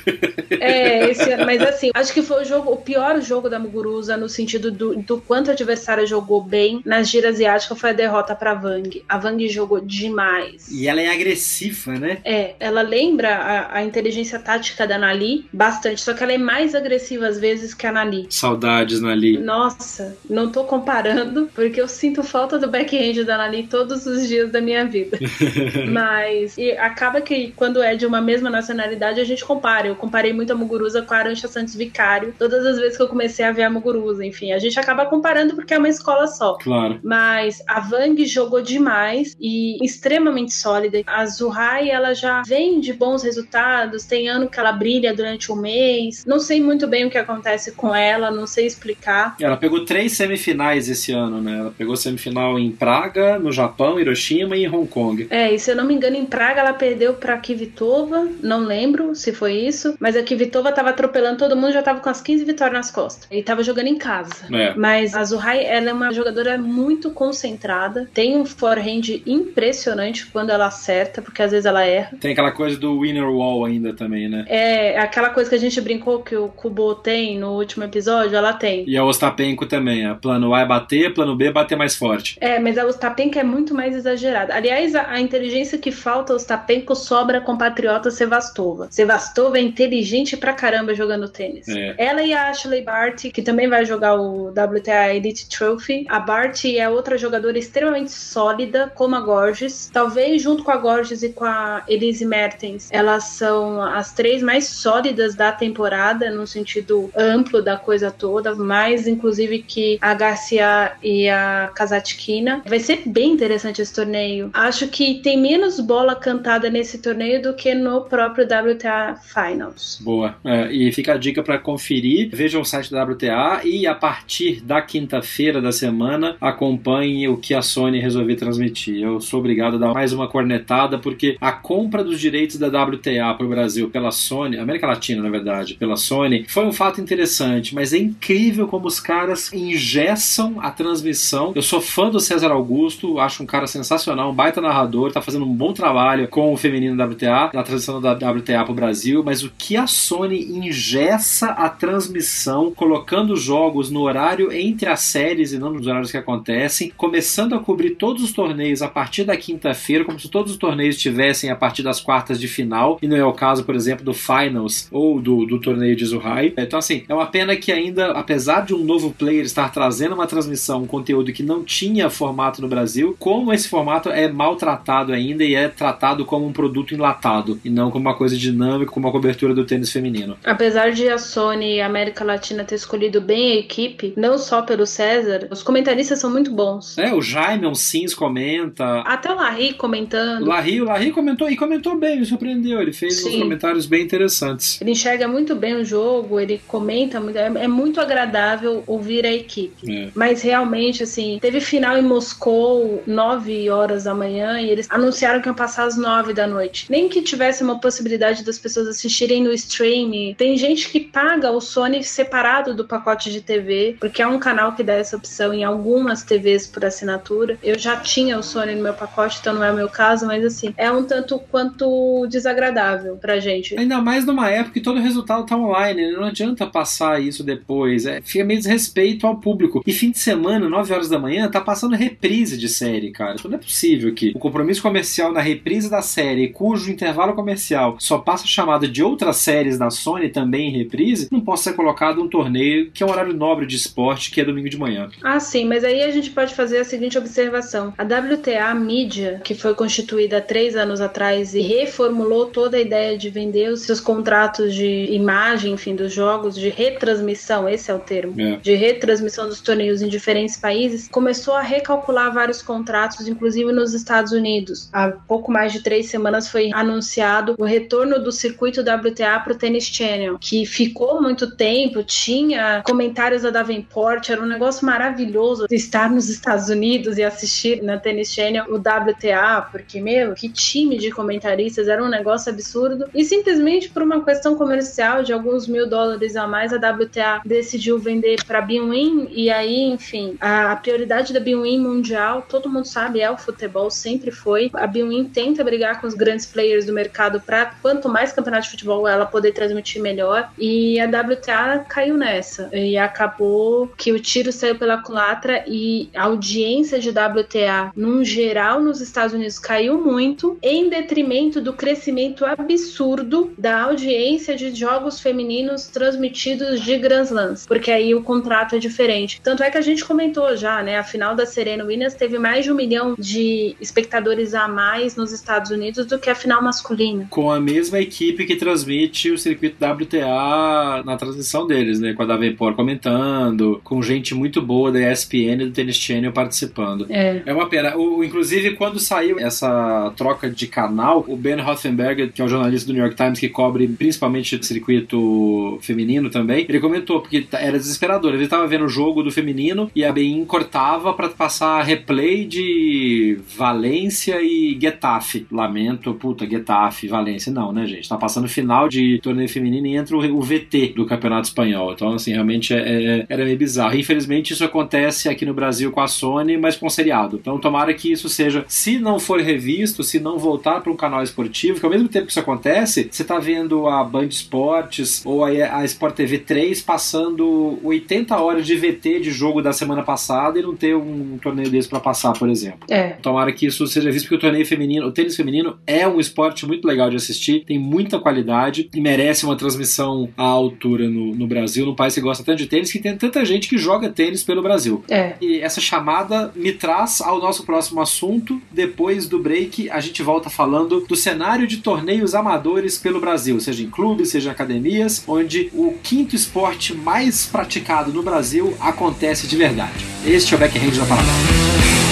É, esse ano, mas assim, acho que foi o jogo, o pior jogo da Muguruza no sentido do, do quanto a adversária jogou bem na gira asiática foi a derrota pra Vang. A Vang jogou demais. E ela é agressiva, né? É, ela lembra a, a inteligência tática da Nali bastante, só que ela é mais agressiva às vezes que a Nali. Saudades, Nali. Nossa, não tô comparando, porque eu sinto falta do backhand da Nali todos os dias da minha vida. Mas e acaba que quando é de uma mesma nacionalidade, a gente compara. Eu comparei muito a Muguruza com a Arancha Santos Vicário, todas as vezes que eu comecei a ver a Muguruza. Enfim, a gente acaba comparando porque é uma escola só. Claro. Mas a Vang jogou demais e extremamente sólida. A Zuhai, ela já vem de bons resultados, tem ano que ela brilha durante um mês. Não sei muito bem o que acontece com ela, não sei explicar. Ela pegou três semifinais esse ano, né? Ela pegou semifinal em Praga, no Japão, Hiroshima e em Hong Kong. É, e se eu não me engano, em Praga ela perdeu pra Kvitova, não lembro se foi isso, mas a Kvitova tava atropelando todo mundo, já tava com as 15 vitórias nas costas. E tava jogando em casa. É. Mas a Zuhai, ela é uma jogadora muito concentrada, tem um forehand impressionante quando ela acerta, porque às vezes ela erra. Tem aquela coisa do winner wall ainda também, né? É aquela coisa que a gente brincou que o Kubo tem no último episódio, ela tem. E a Ostapenko também. A plano A é bater, plano B é bater mais forte. É, mas a Ostapenko é muito mais exagerada. Aliás, a, a inteligência que falta aos Tapenko sobra com patriota Sevastova. Sevastova é inteligente pra caramba jogando tênis. É. Ela e a Ashley Barty, que também vai jogar o WTA Elite Trophy. A Barty é outra jogadora extremamente sólida, como a Gorges. Talvez junto com a Gorges e com a Elise Mertens, elas são as três mais sólidas da temporada, no sentido amplo da coisa toda, mais inclusive que a Garcia e a Kazatkina. Vai ser bem interessante esse torneio. Acho que tem menos bola cantada nesse torneio do que no próprio WTA Finals. Boa. É, e fica a dica para conferir. Veja o site da WTA e a partir da quinta-feira da semana acompanhe o que a Sony resolveu transmitir. Eu sou obrigado a dar mais uma cornetada porque a compra dos direitos da WTA para o Brasil pela Sony, América Latina na verdade, pela Sony, foi um fato interessante, mas é incrível como os caras ingessam a transmissão. Eu sou fã do César Augusto, acho um cara sensacional, baita narrador, tá fazendo um bom trabalho com o feminino WTA, na transmissão da WTA para o Brasil, mas o que a Sony ingessa a transmissão, colocando jogos no horário entre as séries e não nos horários que acontecem, começando a cobrir todos os torneios a partir da quinta-feira, como se todos os torneios estivessem a partir das quartas de final, e não é o caso, por exemplo, do Finals ou do, do torneio de Zuhai. Então, assim, é uma pena que ainda, apesar de um novo player estar trazendo uma transmissão, um conteúdo que não tinha formato no Brasil, como esse formato é maltratado ainda e é tratado como um produto enlatado e não como uma coisa dinâmica, como a cobertura do tênis feminino. Apesar de a Sony e a América Latina ter escolhido bem a equipe, não só pelo César, os comentaristas são muito bons. É, o Jaime Sims comenta. Até o Larry comentando. Larry, o Larry comentou e comentou bem, me surpreendeu. Ele fez Sim. uns comentários bem interessantes. Ele enxerga muito bem o jogo, ele comenta muito. É, é muito agradável ouvir a equipe. É. Mas realmente, assim, teve final em Moscou, 9 horas da manhã, e eles anunciaram que iam passar às 9 da noite. Nem que tivesse uma possibilidade das pessoas assistirem no stream. Tem gente que paga o Sony separado do pacote de TV, porque é um canal que dá essa opção em algumas TVs por assinatura. Eu já tinha o Sony no meu pacote, então não é o meu caso, mas assim, é um tanto quanto desagradável pra gente. Ainda mais numa época que todo resultado tá online, né? não adianta passar isso depois. É, fica meio desrespeito ao público. E fim de semana, 9 horas da manhã, tá passando reprise de série, cara. Então não é possível que o compromisso comercial na reprise da série, cujo intervalo comercial só passa chamada de outras séries da Sony também em reprise, não possa ser colocado um torneio que é um horário nobre de esporte, que é domingo de manhã. Ah, sim, mas aí a gente pode fazer a seguinte observação. A WTA Media, que foi constituída há três anos atrás e reformulou toda a ideia de vender os seus contratos de imagem, enfim, dos jogos, de retransmissão, esse é o termo, é. de retransmissão dos torneios em diferentes países, começou a recalcular vários contratos, inclusive nos Estados Unidos. Há pouco mais de três semanas foi anunciado o retorno do circuito WTA para o Tennis Channel, que ficou muito tempo, tinha comentários da Davenport, era um negócio maravilhoso estar nos Estados Unidos e assistir na Tennis Channel o WTA, porque, meu, que time de comentaristas, era um negócio absurdo. E simplesmente por uma questão comercial de alguns mil dólares a mais, a WTA decidiu vender para Binwin e aí, enfim, a, a prioridade da Binwin mundial, todo mundo sabe, é o futebol, sempre foi. A Binwin tenta brigar com os grandes players do mercado para quanto mais campeonato de futebol ela poder transmitir melhor. E a WTA caiu nessa e acabou que o tiro saiu pela culatra e a audiência de WTA, num geral, nos Estados Unidos caiu muito, em detrimento do crescimento absurdo da audiência de jogos femininos transmitidos de Grand Slams, porque aí o contrato é diferente. Tanto é que a gente comentou já, né? A final da Serena Williams teve mais de um milhão de espectadores a mais nos Estados Unidos do que a final masculina. Com a mesma equipe que transmite o circuito WTA na transmissão deles, né? Com a Davenport comentando, com gente muito boa da ESPN e do Tennis Channel participando. É. É uma pena. O, inclusive, quando saiu essa troca de canal, o Ben Rothenberger, que é um jornalista do New York Times que cobre principalmente o circuito feminino também, ele comentou porque era desesperador. Ele estava vendo o jogo do feminino e a BIM cortava para passar replay de Valência e Getafe. Lamento, puta, Getafe, Valência. Não, né, gente? Tá passando final de torneio feminino e entra o, VT do Campeonato Espanhol. Então, assim, realmente é, é, era meio bizarro. Infelizmente, isso acontece aqui no Brasil com a Sony, mas com seriado. Então, tomara que isso seja, se não for revisto, se não voltar para um canal esportivo, que ao mesmo tempo que isso acontece, você tá vendo a Band Esportes ou a, a Sport TV 3 passando 80 horas de VT de jogo da semana passada e não ter um torneio desse para passar, por exemplo. É. Tomara tomara que isso seja visto, porque o torneio feminino, o tênis feminino é um esporte muito legal de assistir, tem muita qualidade e merece uma transmissão à altura no, no Brasil, num país que gosta tanto de tênis, que tem tanta gente que joga tênis pelo Brasil. É. E essa chamada me traz ao nosso próximo assunto. Depois do break, a gente volta falando do cenário de torneios amadores pelo Brasil, seja em clubes, seja em academias, onde o quinto esporte mais praticado no Brasil acontece de verdade. Este é o Backhand da Paraná.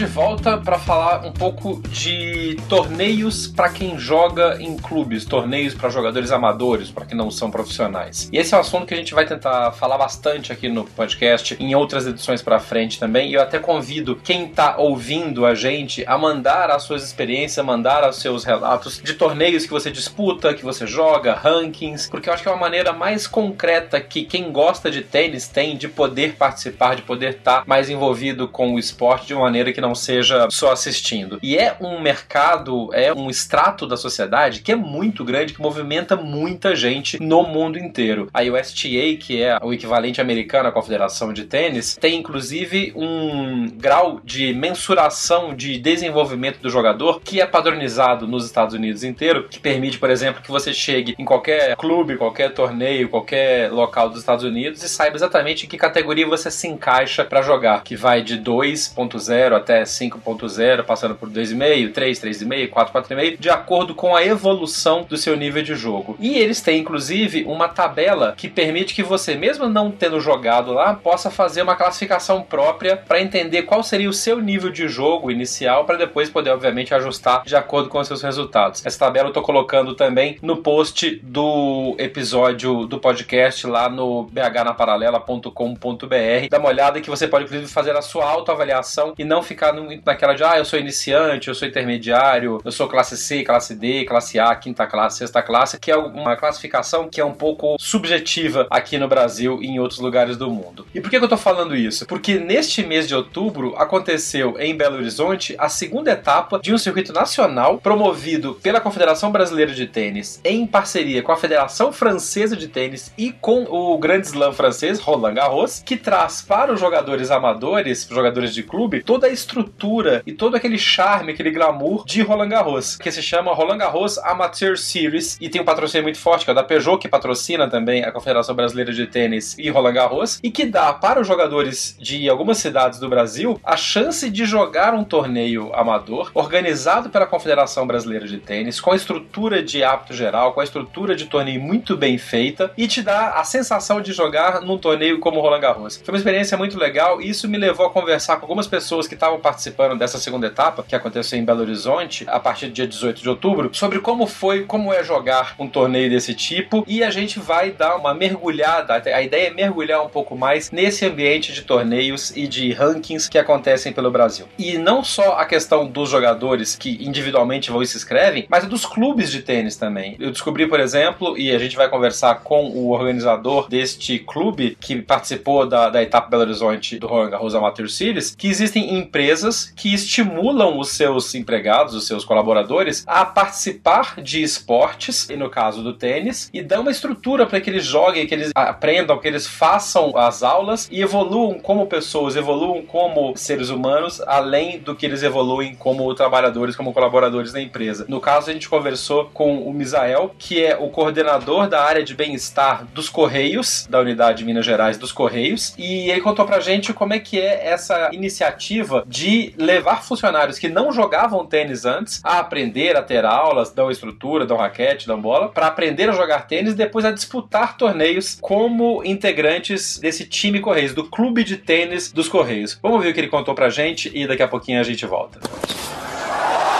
De volta para falar um pouco de torneios para quem joga em clubes, torneios para jogadores amadores, para que não são profissionais. E esse é um assunto que a gente vai tentar falar bastante aqui no podcast, em outras edições para frente também. E eu até convido quem está ouvindo a gente a mandar as suas experiências, mandar os seus relatos de torneios que você disputa, que você joga, rankings, porque eu acho que é uma maneira mais concreta que quem gosta de tênis tem de poder participar, de poder estar tá mais envolvido com o esporte de uma maneira que que não seja só assistindo. E é um mercado, é um extrato da sociedade que é muito grande, que movimenta muita gente no mundo inteiro. A USTA, que é o equivalente americano à Confederação de Tênis, tem inclusive um grau de mensuração de desenvolvimento do jogador que é padronizado nos Estados Unidos inteiro, que permite, por exemplo, que você chegue em qualquer clube, qualquer torneio, qualquer local dos Estados Unidos e saiba exatamente em que categoria você se encaixa para jogar, que vai de 2.0 até até 5.0, passando por 2,5, 3, 3,5, 4, 4,5, de acordo com a evolução do seu nível de jogo. E eles têm, inclusive, uma tabela que permite que você, mesmo não tendo jogado lá, possa fazer uma classificação própria para entender qual seria o seu nível de jogo inicial, para depois poder, obviamente, ajustar de acordo com os seus resultados. Essa tabela eu estou colocando também no post do episódio do podcast lá no bhnaparalela.com.br. Dá uma olhada que você pode, inclusive, fazer a sua autoavaliação e não ficar ficar naquela de, ah, eu sou iniciante, eu sou intermediário, eu sou classe C, classe D, classe A, quinta classe, sexta classe, que é uma classificação que é um pouco subjetiva aqui no Brasil e em outros lugares do mundo. E por que, eu tô falando isso? Porque neste mês de outubro aconteceu em Belo Horizonte a segunda etapa de um circuito nacional promovido pela Confederação Brasileira de Tênis em parceria com a Federação Francesa de Tênis e com o Grande Slam francês, Roland Garros, que traz para os jogadores amadores, jogadores de clube, toda a estrutura e todo aquele charme, aquele glamour de Roland Garros, que se chama Roland Garros Amateur Series e tem um patrocínio muito forte, que é o da Peugeot, que patrocina também a Confederação Brasileira de Tênis e Roland Garros, e que dá para os jogadores de algumas cidades do Brasil a chance de jogar um torneio amador organizado pela Confederação Brasileira de Tênis, com a estrutura de hábito geral, com a estrutura de torneio muito bem feita e te dá a sensação de jogar num torneio como Roland Garros. Foi uma experiência muito legal e isso me levou a conversar com algumas pessoas que estavam participando dessa segunda etapa, que aconteceu em Belo Horizonte, a partir do dia 18 de outubro, sobre como foi, como é jogar um torneio desse tipo, e a gente vai dar uma mergulhada, a ideia é mergulhar um pouco mais nesse ambiente de torneios e de rankings que acontecem pelo Brasil. E não só a questão dos jogadores que individualmente vão e se inscrevem, mas dos clubes de tênis também. Eu descobri, por exemplo, e a gente vai conversar com o organizador deste clube que participou da, da etapa Belo Horizonte do Roland Garros Amateur Series, que existem empresas empresas que estimulam os seus empregados, os seus colaboradores, a participar de esportes, e no caso do tênis, e dão uma estrutura para que eles joguem, que eles aprendam, que eles façam as aulas e evoluam como pessoas, evoluam como seres humanos, além do que eles evoluem como trabalhadores, como colaboradores da empresa. No caso, a gente conversou com o Misael, que é o coordenador da área de bem-estar dos Correios, da unidade de Minas Gerais dos Correios, e ele contou pra gente como é que é essa iniciativa de de levar funcionários que não jogavam tênis antes a aprender a ter aulas, dão estrutura, dão raquete, dão bola, para aprender a jogar tênis e depois a disputar torneios como integrantes desse time Correios, do clube de tênis dos Correios. Vamos ver o que ele contou pra gente e daqui a pouquinho a gente volta.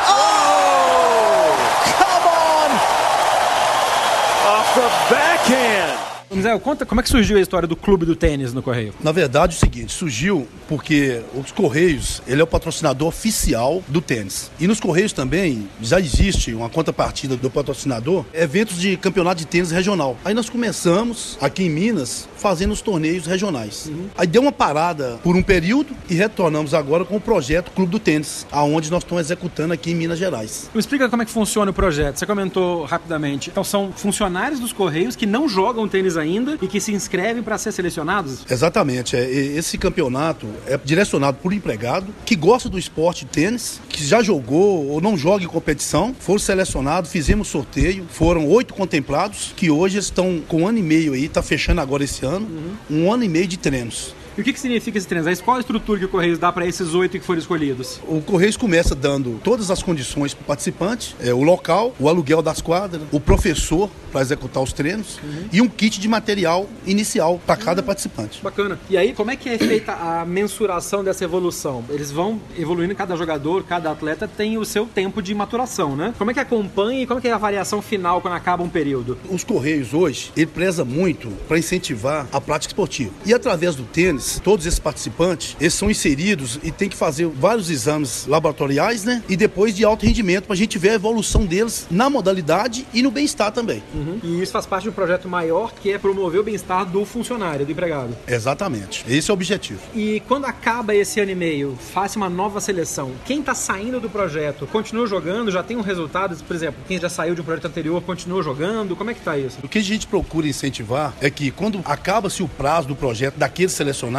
Oh, come on! Off the backhand! Zé, conta como é que surgiu a história do clube do tênis no Correio? Na verdade, é o seguinte, surgiu porque os Correios, ele é o patrocinador oficial do tênis. E nos Correios também já existe uma contrapartida do patrocinador, eventos de campeonato de tênis regional. Aí nós começamos aqui em Minas fazendo os torneios regionais. Uhum. Aí deu uma parada por um período e retornamos agora com o projeto Clube do Tênis, aonde nós estamos executando aqui em Minas Gerais. Me explica como é que funciona o projeto. Você comentou rapidamente. Então são funcionários dos Correios que não jogam tênis ainda e que se inscrevem para ser selecionados? Exatamente. É, esse campeonato é direcionado por empregado que gosta do esporte de tênis, que já jogou ou não joga em competição, foram selecionados, fizemos sorteio, foram oito contemplados que hoje estão com um ano e meio aí, está fechando agora esse ano ano, uhum. um ano e meio de treinos. E o que, que significa esse treino? Qual a estrutura que o Correios dá para esses oito que foram escolhidos? O Correios começa dando todas as condições para o participante, é, o local, o aluguel das quadras, o professor para executar os treinos uhum. e um kit de material inicial para cada participante. Bacana. E aí, como é que é feita a mensuração dessa evolução? Eles vão evoluindo, cada jogador, cada atleta tem o seu tempo de maturação, né? Como é que acompanha e como é que é a variação final quando acaba um período? Os Correios hoje, ele preza muito para incentivar a prática esportiva. E através do tênis, todos esses participantes, eles são inseridos e tem que fazer vários exames laboratoriais, né? E depois de alto rendimento para a gente ver a evolução deles na modalidade e no bem-estar também. Uhum. E isso faz parte de um projeto maior que é promover o bem-estar do funcionário, do empregado. Exatamente. Esse é o objetivo. E quando acaba esse ano e meio, faz uma nova seleção. Quem está saindo do projeto continua jogando, já tem um resultado? Por exemplo, quem já saiu de um projeto anterior continua jogando? Como é que está isso? O que a gente procura incentivar é que quando acaba-se o prazo do projeto daqueles selecionados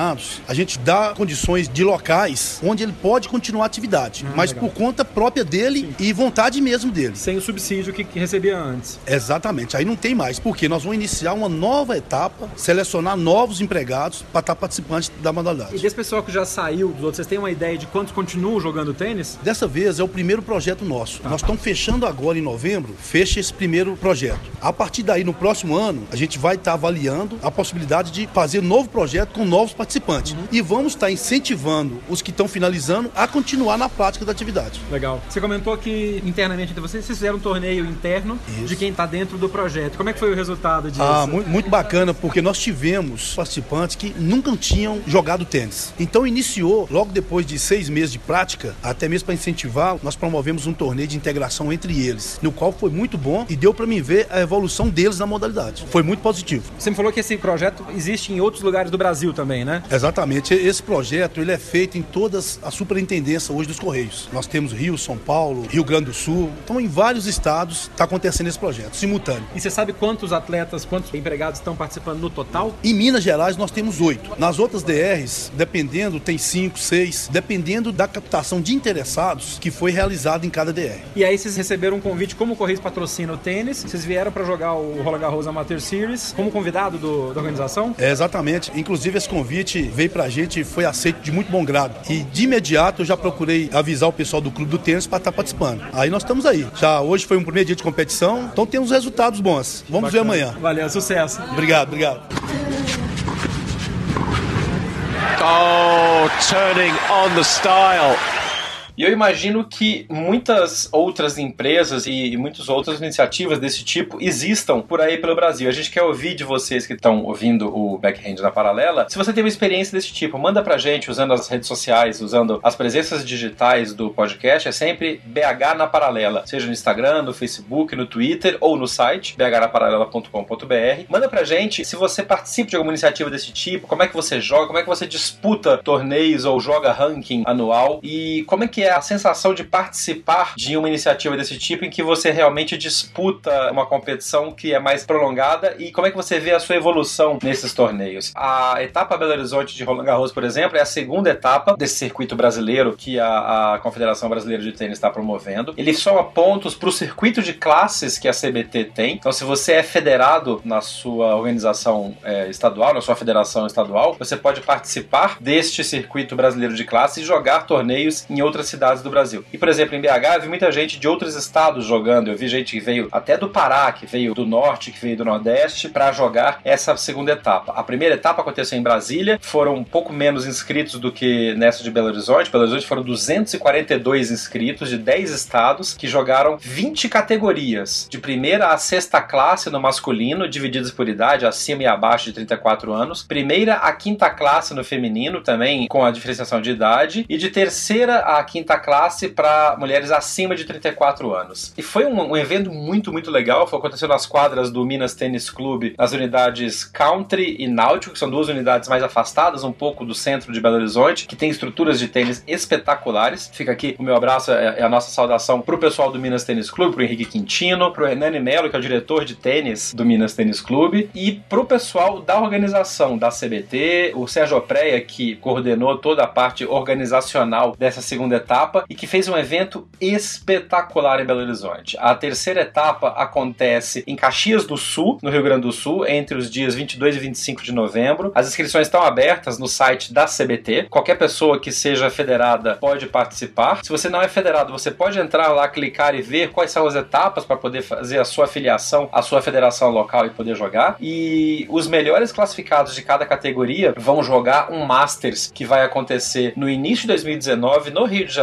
a gente dá condições de locais onde ele pode continuar a atividade, ah, mas legal. por conta própria dele Sim. e vontade mesmo dele. Sem o subsídio que, que recebia antes. Exatamente, aí não tem mais, porque nós vamos iniciar uma nova etapa, selecionar novos empregados para estar participantes da modalidade. E desse pessoal que já saiu dos outros, vocês têm uma ideia de quantos continuam jogando tênis? Dessa vez é o primeiro projeto nosso. Tá. Nós estamos fechando agora em novembro, fecha esse primeiro projeto. A partir daí, no próximo ano, a gente vai estar avaliando a possibilidade de fazer um novo projeto com novos participantes. Uhum. E vamos estar incentivando os que estão finalizando a continuar na prática da atividade. Legal. Você comentou que internamente entre vocês, vocês fizeram um torneio interno Isso. de quem está dentro do projeto. Como é que foi o resultado disso? Ah, muito, muito bacana, porque nós tivemos participantes que nunca tinham jogado tênis. Então iniciou, logo depois de seis meses de prática, até mesmo para incentivar, nós promovemos um torneio de integração entre eles, no qual foi muito bom e deu para mim ver a evolução deles na modalidade. Foi muito positivo. Você me falou que esse projeto existe em outros lugares do Brasil também, né? Né? Exatamente. Esse projeto ele é feito em todas as superintendências hoje dos Correios. Nós temos Rio, São Paulo, Rio Grande do Sul. Então, em vários estados está acontecendo esse projeto, simultâneo. E você sabe quantos atletas, quantos empregados estão participando no total? Em Minas Gerais nós temos oito. Nas outras DRs, dependendo, tem cinco, seis, dependendo da captação de interessados que foi realizada em cada DR. E aí vocês receberam um convite, como o Correios patrocina o tênis, vocês vieram para jogar o Roland Garros Amateur Series como convidado do, da organização? É, exatamente. Inclusive esse convite convite veio pra gente e foi aceito de muito bom grado. E de imediato eu já procurei avisar o pessoal do Clube do Tênis para estar tá participando. Aí nós estamos aí. Já hoje foi um primeiro dia de competição, então temos resultados bons. Vamos Bacana. ver amanhã. Valeu, sucesso. Obrigado, obrigado. Oh, turning on the style. E eu imagino que muitas outras empresas e, muitas outras iniciativas desse tipo existam por aí pelo Brasil. A gente quer ouvir de vocês que estão ouvindo o Backhand na Paralela. Se você tem uma experiência desse tipo, manda pra gente usando as redes sociais, usando as presenças digitais do podcast. É sempre BH na Paralela, seja no Instagram, no Facebook, no Twitter ou no site bhnaparalela.com.br. Manda pra gente se você participa de alguma iniciativa desse tipo, como é que você joga, como é que você disputa torneios ou joga ranking anual e como é que é a sensação de participar de uma iniciativa desse tipo em que você realmente disputa uma competição que é mais prolongada e como é que você vê a sua evolução nesses torneios? A etapa Belo Horizonte de Roland Garros, por exemplo, é a segunda etapa desse circuito brasileiro que a, a Confederação Brasileira de Tênis está promovendo. Ele soma pontos para o circuito de classes que a CBT tem. Então, se você é federado na sua organização é, estadual, na sua federação estadual, você pode participar deste circuito brasileiro de classes e jogar torneios em outras cidades do Brasil. E, por exemplo, em BH, eu vi muita gente de outros estados jogando. Eu vi gente que veio até do Pará, que veio do Norte, que veio do Nordeste, para jogar essa segunda etapa. A primeira etapa aconteceu em Brasília, foram um pouco menos inscritos do que nessa de Belo Horizonte. Belo Horizonte foram 242 inscritos de 10 estados que jogaram 20 categorias, de primeira a sexta classe no masculino, divididas por idade, acima e abaixo de 34 anos, primeira a quinta classe no feminino, também com a diferenciação de idade, e de terceira a quinta classe para mulheres acima de 34 anos. E foi um, um, evento muito, muito legal, foi acontecendo nas quadras do Minas Tênis Clube, nas unidades Country e Náutico, que são duas unidades mais afastadas um pouco do centro de Belo Horizonte, que tem estruturas de tênis espetaculares. Fica aqui o meu abraço, é, é a nossa saudação pro pessoal do Minas Tênis Clube, pro Henrique Quintino, pro Hernani Melo, que é o diretor de tênis do Minas Tênis Clube, e pro pessoal da organização da CBT, o Sérgio Opreia, que coordenou toda a parte organizacional dessa segunda etapa e que fez um evento espetacular em Belo Horizonte. A terceira etapa acontece em Caxias do Sul, no Rio Grande do Sul, entre os dias 22 e 25 de novembro. As inscrições estão abertas no site da CBT. Qualquer pessoa que seja federada pode participar. Se você não é federado, você pode entrar lá, clicar e ver quais são as etapas para poder fazer a sua filiação à sua federação local e poder jogar. E os melhores classificados de cada categoria vão jogar um Masters que vai acontecer no início de 2019 no Rio de Janeiro.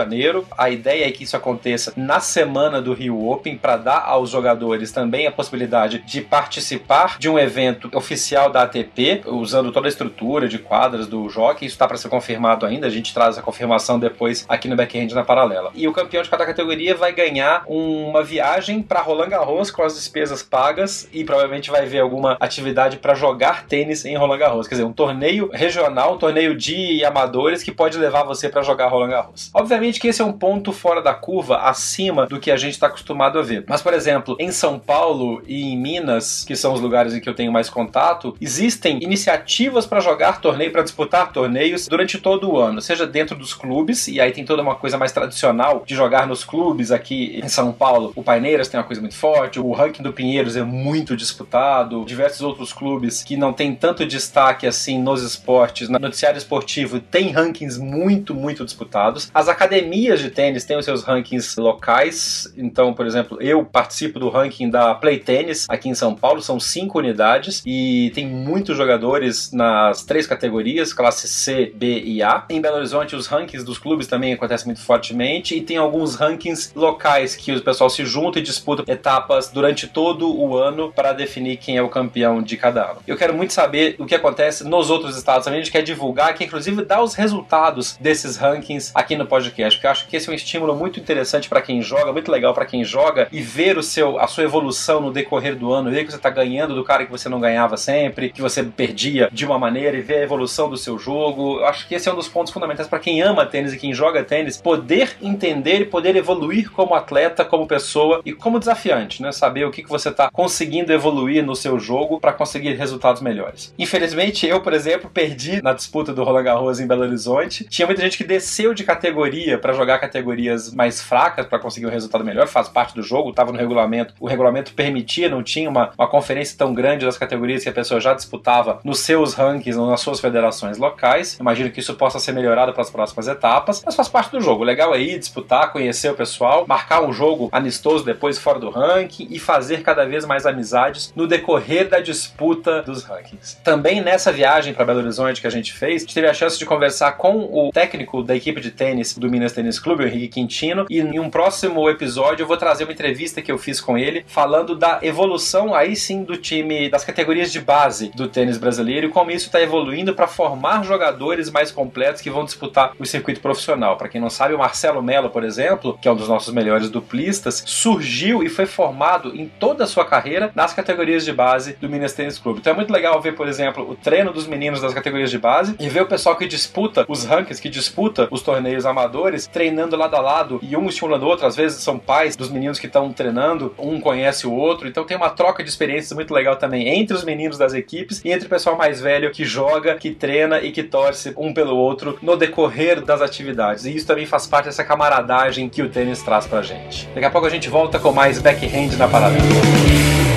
A ideia é que isso aconteça na semana do Rio Open para dar aos jogadores também a possibilidade de participar de um evento oficial da ATP, usando toda a estrutura de quadras do jockey. Isso está para ser confirmado ainda, a gente traz a confirmação depois aqui no Backhand na Paralela. E o campeão de cada categoria vai ganhar uma viagem para Roland Garros com as despesas pagas e provavelmente vai ver alguma atividade para jogar tênis em Roland Garros. Quer dizer, um torneio regional, um torneio de amadores que pode levar você para jogar Roland Garros. Obviamente que esse é um ponto fora da curva, acima do que a gente está acostumado a ver. Mas, por exemplo, em São Paulo e em Minas, que são os lugares em que eu tenho mais contato, existem iniciativas para jogar torneio, para disputar torneios durante todo o ano, seja dentro dos clubes, e aí tem toda uma coisa mais tradicional de jogar nos clubes aqui em São Paulo. O Paineiras tem uma coisa muito forte, o ranking do Pinheiros é muito disputado, diversos outros clubes que não tem tanto destaque assim nos esportes, no noticiário esportivo tem rankings muito, muito disputados. As academias de tênis têm os seus rankings locais, então, por exemplo, eu participo do ranking da Play Tennis aqui em São Paulo, são cinco unidades e tem muitos jogadores nas três categorias, classe C, B e A. Em Belo Horizonte, os rankings dos clubes também acontecem muito fortemente e tem alguns rankings locais que o pessoal se junta e disputa etapas durante todo o ano para definir quem é o campeão de cada ano. Eu quero muito saber o que acontece nos outros estados também, a gente quer divulgar, que inclusive dá os resultados desses rankings aqui no podcast, porque eu acho que esse é um estímulo muito interessante para quem joga, muito legal para quem joga e ver o seu, a sua evolução no decorrer do ano, ver que você está ganhando do cara que você não ganhava sempre, que você perdia de uma maneira e ver a evolução do seu jogo. Eu acho que esse é um dos pontos fundamentais para quem ama tênis e quem joga tênis, poder entender e poder evoluir como atleta, como pessoa e como desafiante, né? Saber o que, que você está conseguindo evoluir no seu jogo para conseguir resultados melhores. Infelizmente, eu, por exemplo, perdi na disputa do Roland Garros em Belo Horizonte. Tinha muita gente que desceu de categoria para jogar categorias mais fracas para conseguir um resultado melhor, faz parte do jogo, estava no regulamento. O regulamento permitia, não tinha uma, uma conferência tão grande das categorias que a pessoa já disputava nos seus rankings ou nas suas federações locais. Imagino que isso possa ser melhorado para as próximas etapas, mas faz parte do jogo. O legal é ir, disputar, conhecer o pessoal, marcar um jogo amistoso depois fora do ranking e fazer cada vez mais amizades no decorrer da disputa dos rankings. Também nessa viagem para Belo Horizonte que a gente fez, a gente teve a chance de conversar com o técnico da equipe de tênis do Minas Tênis Clube, o Henrique Quintino, e em um próximo episódio eu vou trazer uma entrevista que eu fiz com ele falando da evolução aí sim do time das categorias de base do tênis brasileiro e como isso está evoluindo para formar jogadores mais completos que vão disputar o circuito profissional. Para quem não sabe, o Marcelo Melo, por exemplo, que é um dos nossos melhores duplistas, surgiu e foi formado em toda a sua carreira nas categorias de base do Minas Tênis Clube. Então é muito legal ver, por exemplo, o treino dos meninos das categorias de base e ver o pessoal que disputa os rankings, que disputa os torneios amadores, treinando lado a lado e um estimulando o outro. Às vezes são pais dos meninos que estão treinando, um conhece o outro. Então tem uma troca de experiências muito legal também entre os meninos das equipes e entre o pessoal mais velho que joga, que treina e que torce um pelo outro no decorrer das atividades. E isso também faz parte dessa camaradagem que o tênis traz pra gente. Daqui a pouco a gente volta com mais backhand na paralela.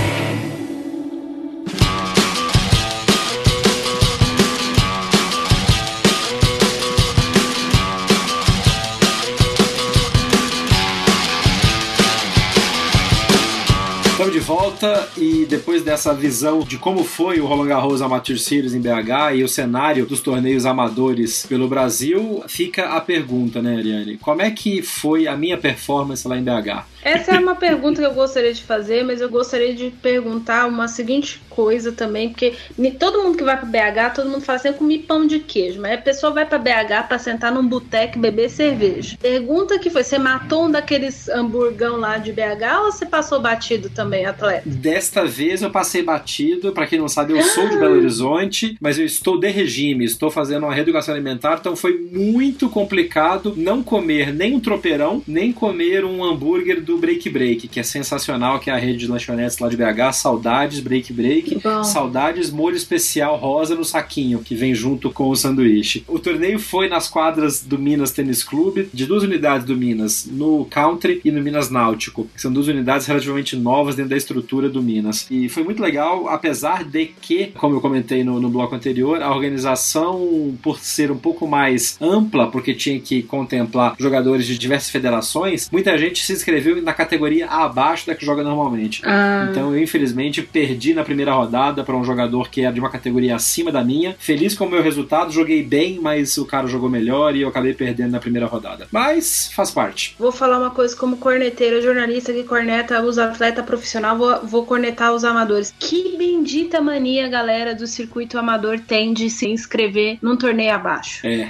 Volta e depois dessa visão de como foi o Roland Garros Amateur Series em BH e o cenário dos torneios amadores pelo Brasil, fica a pergunta, né, Ariane? Como é que foi a minha performance lá em BH? Essa é uma pergunta que eu gostaria de fazer, mas eu gostaria de perguntar uma seguinte coisa também, porque todo mundo que vai para BH, todo mundo fala assim, eu comi pão de queijo, mas a pessoa vai para BH para sentar num boteco e beber cerveja. Pergunta que foi, você matou um daqueles hamburgão lá de BH ou você passou batido também, atleta? Desta vez eu passei batido, para quem não sabe, eu sou de Belo Horizonte, mas eu estou de regime, estou fazendo uma reeducação alimentar, então foi muito complicado não comer nem um tropeirão, nem comer um hambúrguer do Break Break, que é sensacional, que é a rede de lanchonetes lá de BH, saudades Break Break, saudades molho especial rosa no saquinho, que vem junto com o sanduíche. O torneio foi nas quadras do Minas Tênis Clube, de duas unidades do Minas, no Country e no Minas Náutico, que são duas unidades relativamente novas dentro da estrutura do Minas. E foi muito legal, apesar de que, como eu comentei no, no bloco anterior, a organização, por ser um pouco mais ampla, porque tinha que contemplar jogadores de diversas federações, muita gente se inscreveu na categoria abaixo da que joga normalmente. Ah. Então eu, infelizmente, perdi na primeira rodada para um jogador que era de uma categoria acima da minha. Feliz com o meu resultado, joguei bem, mas o cara jogou melhor e eu acabei perdendo na primeira rodada. Mas faz parte. Vou falar uma coisa como corneteira, jornalista que corneta os atletas profissionais, vou, vou cornetar os amadores. Que bendita mania, galera, do circuito amador tem de se inscrever num torneio abaixo. É.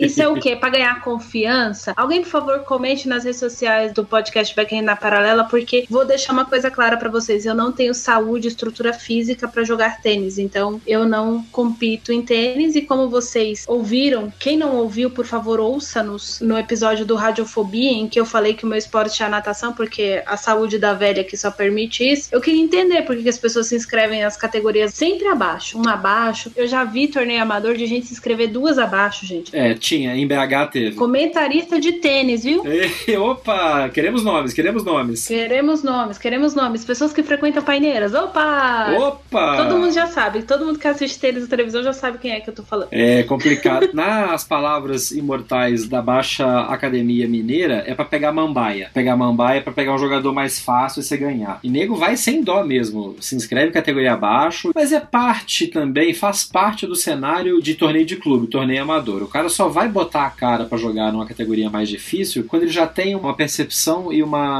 Isso é o quê? Pra ganhar confiança? Alguém, por favor, comente nas redes sociais do podcast Backend na Paralela, porque vou deixar uma coisa clara para vocês. Eu não tenho saúde, estrutura física para jogar tênis, então eu não compito em tênis. E como vocês ouviram, quem não ouviu, por favor, ouça-nos no episódio do Radiofobia, em que eu falei que o meu esporte é a natação, porque a saúde da velha que só permite isso. Eu queria entender por que as pessoas se inscrevem nas categorias sempre abaixo, uma abaixo. Eu já vi torneio amador de gente se inscrever duas abaixo, gente. É, tinha. Em BH teve. Comentarista de tênis, viu? E, opa! Queremos nomes, queremos nomes. Queremos nomes, queremos nomes. Pessoas que frequentam paineiras. Opa! Opa! Todo mundo já sabe. Todo mundo que assiste tênis na televisão já sabe quem é que eu tô falando. É complicado. Nas palavras imortais da Baixa Academia Mineira, é para pegar mambaia. Pegar mambaia é pra pegar um jogador mais fácil e você ganhar. E nego vai sem dó mesmo. Se inscreve categoria abaixo, mas é parte também, faz parte do cenário de torneio de clube, torneio amador. O cara só vai botar a cara para jogar numa categoria mais difícil quando ele já tem uma percepção e uma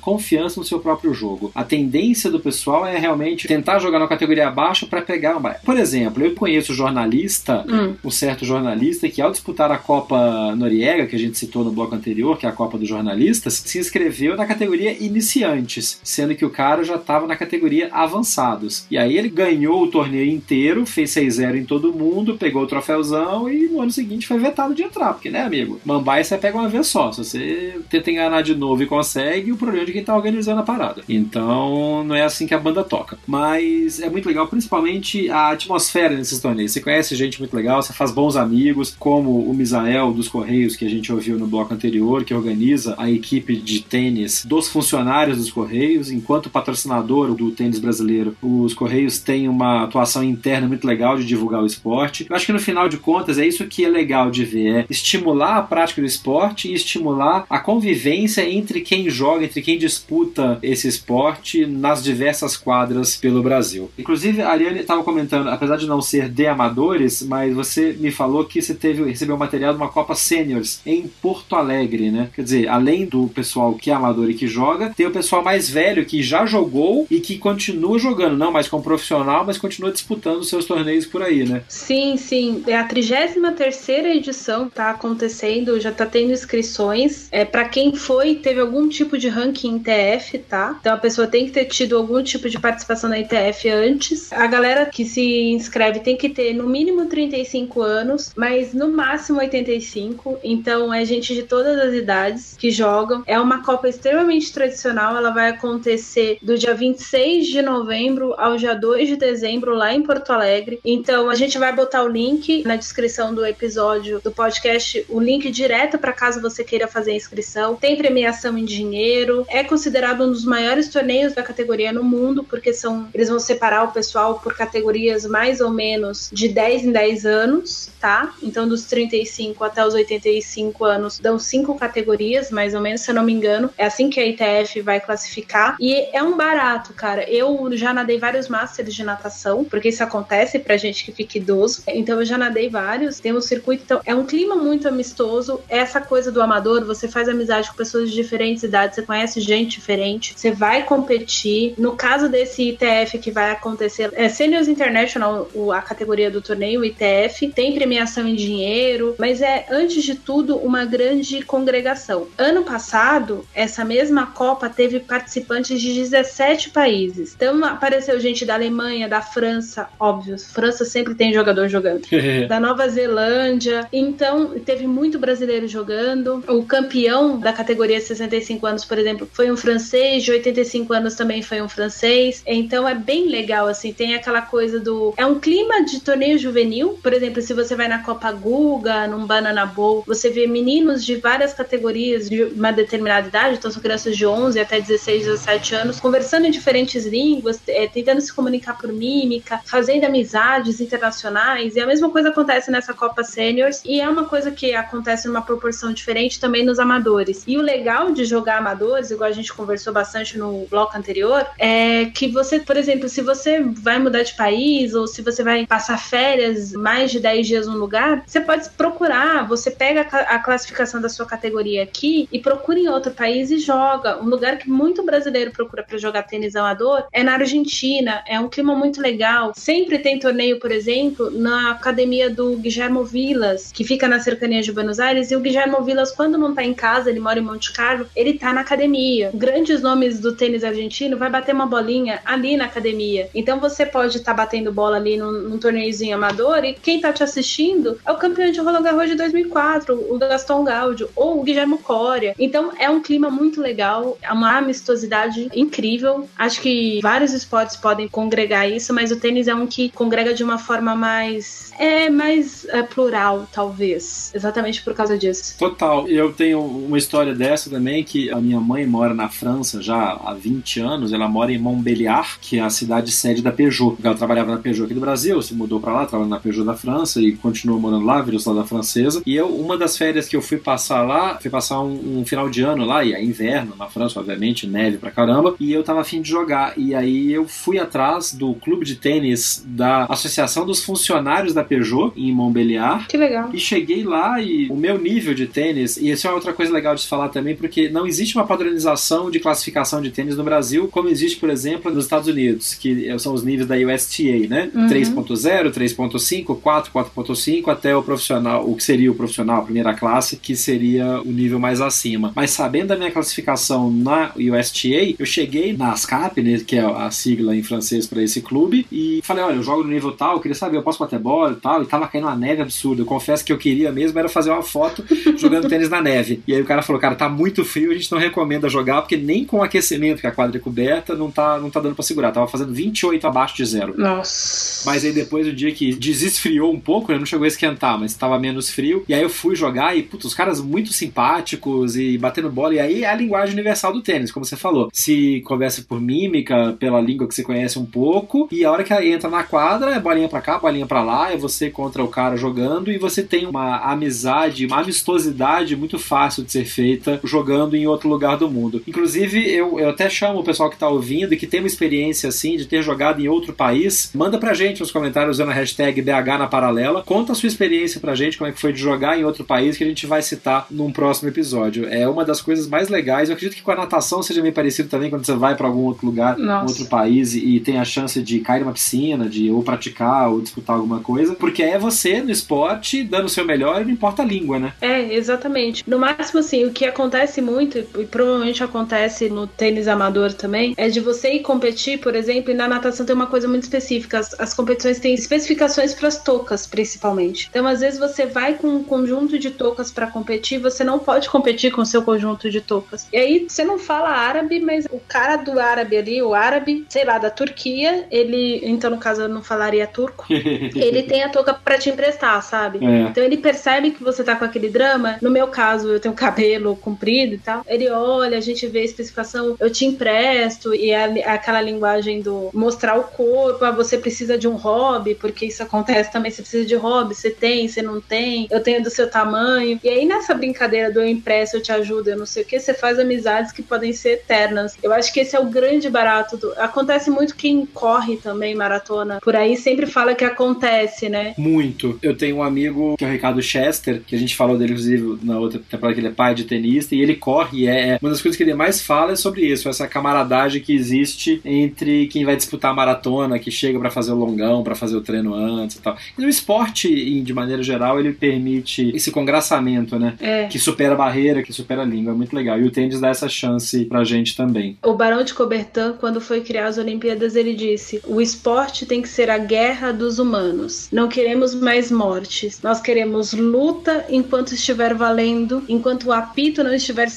confiança no seu próprio jogo. A tendência do pessoal é realmente tentar jogar na categoria abaixo para pegar uma. Por exemplo, eu conheço jornalista, hum. um certo jornalista que ao disputar a Copa Noriega, que a gente citou no bloco anterior, que é a Copa dos Jornalistas, se inscreveu na categoria iniciantes, sendo que o cara já estava na categoria avançados. E aí ele ganhou o torneio inteiro, fez 6-0 em todo mundo, pegou o troféuzão e no ano seguinte foi vetado de entrar, porque, né, amigo? Mambai você pega uma vez só. Se você tenta enganar de novo e consegue, o problema de quem tá organizando a parada. Então, não é assim que a banda toca. Mas é muito legal, principalmente a atmosfera nesses torneios. Você conhece gente muito legal, você faz bons amigos, como o Misael dos Correios, que a gente ouviu no bloco anterior, que organiza a equipe de tênis dos funcionários dos Correios, enquanto patrocinador do tênis brasileiro. Os Correios têm uma atuação interna muito legal de divulgar o esporte. Eu acho que no final de contas é isso que é legal de ver, é estimular a prática do esporte e estimular a convivência entre quem joga, entre quem disputa esse esporte nas diversas quadras pelo Brasil. Inclusive, a Ariane estava comentando, apesar de não ser de amadores, mas você me falou que você teve, recebeu material de uma Copa Seniors em Porto Alegre, né? Quer dizer, além do pessoal que é amador e que joga, tem o pessoal mais velho que já jogou e que continua jogando, não mais como profissional, mas continua disputando seus torneios por aí, né? Sim, sim. É a 33 edição tá acontecendo, já tá tendo inscrições. É para quem foi, teve algum tipo de ranking ITF, tá? Então a pessoa tem que ter tido algum tipo de participação na ITF antes. A galera que se inscreve tem que ter no mínimo 35 anos, mas no máximo 85. Então é gente de todas as idades que jogam. É uma Copa extremamente tradicional, ela vai acontecer do dia 26 de novembro ao dia 2 de dezembro lá em Porto Alegre. Então a gente vai botar o link na descrição do episódio do podcast, o link direto para caso você queira fazer a inscrição. Tem premiação em dinheiro dinheiro. É considerado um dos maiores torneios da categoria no mundo, porque são eles vão separar o pessoal por categorias mais ou menos de 10 em 10 anos, tá? Então dos 35 até os 85 anos dão cinco categorias, mais ou menos, se eu não me engano. É assim que a ITF vai classificar. E é um barato, cara. Eu já nadei vários masters de natação, porque isso acontece pra gente que fica idoso. Então eu já nadei vários. Tem um circuito, então é um clima muito amistoso. É essa coisa do amador, você faz amizade com pessoas de diferentes idades, você conhece gente diferente, você vai competir. No caso desse ITF que vai acontecer, é Seniors International, a categoria do torneio, o ITF, tem premiação em dinheiro, mas é antes de tudo uma grande congregação. Ano passado, essa mesma Copa teve participantes de 17 países. Então apareceu gente da Alemanha, da França, óbvio, França sempre tem jogador jogando. da Nova Zelândia. Então teve muito brasileiro jogando. O campeão da categoria 65 anos, por exemplo, foi um francês, de 85 anos também foi um francês. Então é bem legal assim, tem aquela coisa do é um clima de torneio juvenil. Por exemplo, se você vai na Copa Guga, num Banana Bowl, você vê meninos de várias categorias de uma determinada idade, então são crianças de 11 até 16, 17 anos, conversando em diferentes línguas, é, tentando se comunicar por mímica, fazendo amizades internacionais. E a mesma coisa acontece nessa Copa Seniors e é uma coisa que acontece numa proporção diferente também nos amadores. E o legal de jogar amadores, igual a gente conversou bastante no bloco anterior, é que você, por exemplo, se você vai mudar de país ou se você vai passar férias mais de 10 dias num lugar, você pode procurar, você pega a classificação da sua categoria aqui e procura em outro país e joga. Um lugar que muito brasileiro procura para jogar tênis amador é na Argentina, é um clima muito legal. Sempre tem torneio, por exemplo, na academia do Guilhermo Vilas, que fica na cercania de Buenos Aires, e o Guilhermo Vilas, quando não tá em casa, ele mora em Monte Carlo, ele tá na academia. Grandes nomes do tênis argentino vai bater uma bolinha ali na academia. Então você pode estar tá batendo bola ali num, num torneiozinho amador e quem tá te assistindo é o campeão de Roland Garros de 2004, o Gaston Gaudio, ou o Guilherme Coria. Então é um clima muito legal, é uma amistosidade incrível. Acho que vários esportes podem congregar isso, mas o tênis é um que congrega de uma forma mais é mais é, plural, talvez, exatamente por causa disso. Total. Eu tenho uma história dessa também que a minha mãe mora na França já há 20 anos. Ela mora em Montbéliard, que é a cidade sede da Peugeot. Ela trabalhava na Peugeot aqui do Brasil, se mudou para lá, trabalhando na Peugeot da França e continuou morando lá, virou cidadã francesa. E eu, uma das férias que eu fui passar lá, fui passar um, um final de ano lá, e é inverno na França, obviamente, neve pra caramba, e eu tava afim de jogar. E aí eu fui atrás do clube de tênis da Associação dos Funcionários da Peugeot, em Montbéliard. Que legal. E cheguei lá e o meu nível de tênis, e isso é outra coisa legal de se falar também, porque não existe uma padronização de classificação de tênis no Brasil, como existe, por exemplo, nos Estados Unidos, que são os níveis da USTA, né? Uhum. 3.0, 3.5, 4, 4.5, até o profissional, o que seria o profissional, primeira classe, que seria o nível mais acima. Mas sabendo da minha classificação na USTA, eu cheguei na ASCAP, né, que é a sigla em francês para esse clube, e falei, olha, eu jogo no nível tal, eu queria saber, eu posso bater bola e tal, e tava caindo uma neve absurda. Eu confesso que eu queria mesmo era fazer uma foto jogando tênis na neve. E aí o cara falou, cara, tá muito frio, a gente não recomenda jogar, porque nem com aquecimento, que a quadra é coberta, não tá, não tá dando pra segurar. Tava fazendo 28 abaixo de zero. Nossa. Mas aí depois o dia que desesfriou um pouco, né, não chegou a esquentar, mas tava menos frio. E aí eu fui jogar e, putz, os caras muito simpáticos e batendo bola. E aí é a linguagem universal do tênis, como você falou. Se conversa por mímica, pela língua que você conhece um pouco, e a hora que entra na quadra é bolinha pra cá, bolinha pra lá, é você contra o cara jogando, e você tem uma amizade, uma amistosidade muito fácil de ser feita jogando em outro lugar do mundo. Inclusive, eu, eu até chamo o pessoal que tá ouvindo e que tem uma experiência assim de ter jogado em outro país, manda pra gente nos comentários usando a hashtag BH na paralela, conta a sua experiência pra gente, como é que foi de jogar em outro país, que a gente vai citar num próximo episódio. É uma das coisas mais legais. Eu acredito que com a natação seja meio parecido também quando você vai para algum outro lugar, um outro país e, e tem a chance de cair numa piscina, de ou praticar ou disputar alguma coisa, porque é você no esporte dando o seu melhor e não importa a língua, né? É, exatamente. No máximo, assim, o que acontece muito, e provavelmente acontece no tênis amador também, é de você ir competir, por exemplo, e na natação tem uma coisa muito específica. As, as competições têm especificações para as toucas, principalmente. Então, às vezes, você vai com um conjunto de toucas para competir, você não pode competir com o seu conjunto de toucas. E aí, você não fala árabe, mas o cara do árabe ali, o árabe, sei lá, da Turquia, ele, então no caso eu não falaria turco, ele tem a touca para te emprestar, sabe? É. Então ele percebe que você tá com aquele drama. No meu caso, eu tenho cabelo comprido e tal. Ele ele olha, a gente vê a especificação, eu te empresto, e a, aquela linguagem do mostrar o corpo, ah, você precisa de um hobby, porque isso acontece também, você precisa de hobby, você tem, você não tem, eu tenho do seu tamanho. E aí nessa brincadeira do eu empresto, eu te ajudo, eu não sei o que, você faz amizades que podem ser eternas. Eu acho que esse é o grande barato. Do... Acontece muito quem corre também maratona, por aí sempre fala que acontece, né? Muito. Eu tenho um amigo que é o Ricardo Chester, que a gente falou dele, inclusive, na outra temporada que ele é pai de tenista, e ele corre, e é, é uma das coisas que ele mais fala é sobre isso, essa camaradagem que existe entre quem vai disputar a maratona, que chega para fazer o longão, para fazer o treino antes e tal. E o esporte, de maneira geral, ele permite esse congraçamento, né? É. Que supera a barreira, que supera a língua. É muito legal. E o tênis dá essa chance pra gente também. O Barão de Coubertin, quando foi criar as Olimpíadas, ele disse: o esporte tem que ser a guerra dos humanos. Não queremos mais mortes. Nós queremos luta enquanto estiver valendo, enquanto o apito não estiver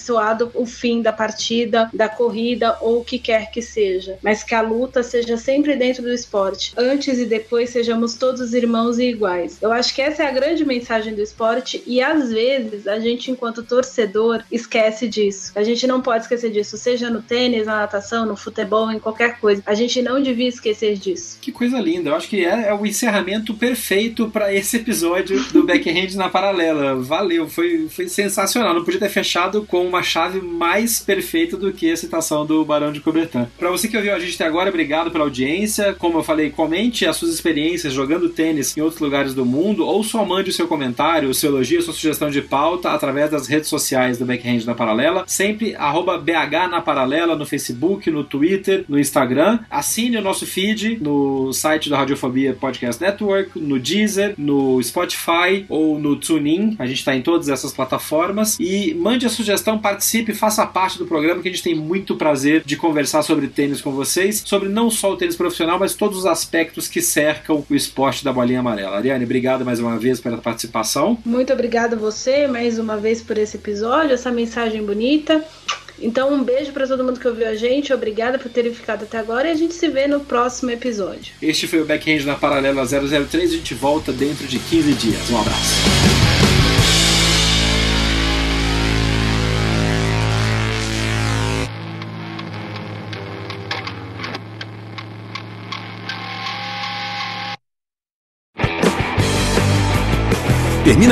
o fim da partida, da corrida ou o que quer que seja. Mas que a luta seja sempre dentro do esporte. Antes e depois sejamos todos irmãos e iguais. Eu acho que essa é a grande mensagem do esporte e às vezes a gente, enquanto torcedor, esquece disso. A gente não pode esquecer disso, seja no tênis, na natação, no futebol, em qualquer coisa. A gente não devia esquecer disso. Que coisa linda. Eu acho que é, é o encerramento perfeito para esse episódio do Backhand na Paralela. Valeu, foi, foi sensacional. Não podia ter fechado com uma chave mais perfeita do que a citação do Barão de Coubertin. Para você que ouviu a gente até agora, obrigado pela audiência. Como eu falei, comente as suas experiências jogando tênis em outros lugares do mundo ou só mande o seu comentário, o seu elogio, a sua sugestão de pauta através das redes sociais do Backhand na Paralela. Sempre BH na Paralela no Facebook, no Twitter, no Instagram. Assine o nosso feed no site da Radiofobia Podcast Network, no Deezer, no Spotify ou no TuneIn. A gente está em todas essas plataformas. E mande a sugestão, participe, faça parte do programa que a gente tem muito prazer de conversar sobre tênis com vocês, sobre não só o tênis profissional, mas todos os aspectos que cercam o esporte da bolinha amarela. Ariane, obrigado mais uma vez pela participação. Muito obrigada a você mais uma vez por esse episódio, essa mensagem bonita. Então, um beijo para todo mundo que ouviu a gente. Obrigada por terem ficado até agora e a gente se vê no próximo episódio. Este foi o Backhand na Paralela 003. A gente volta dentro de 15 dias. Um abraço.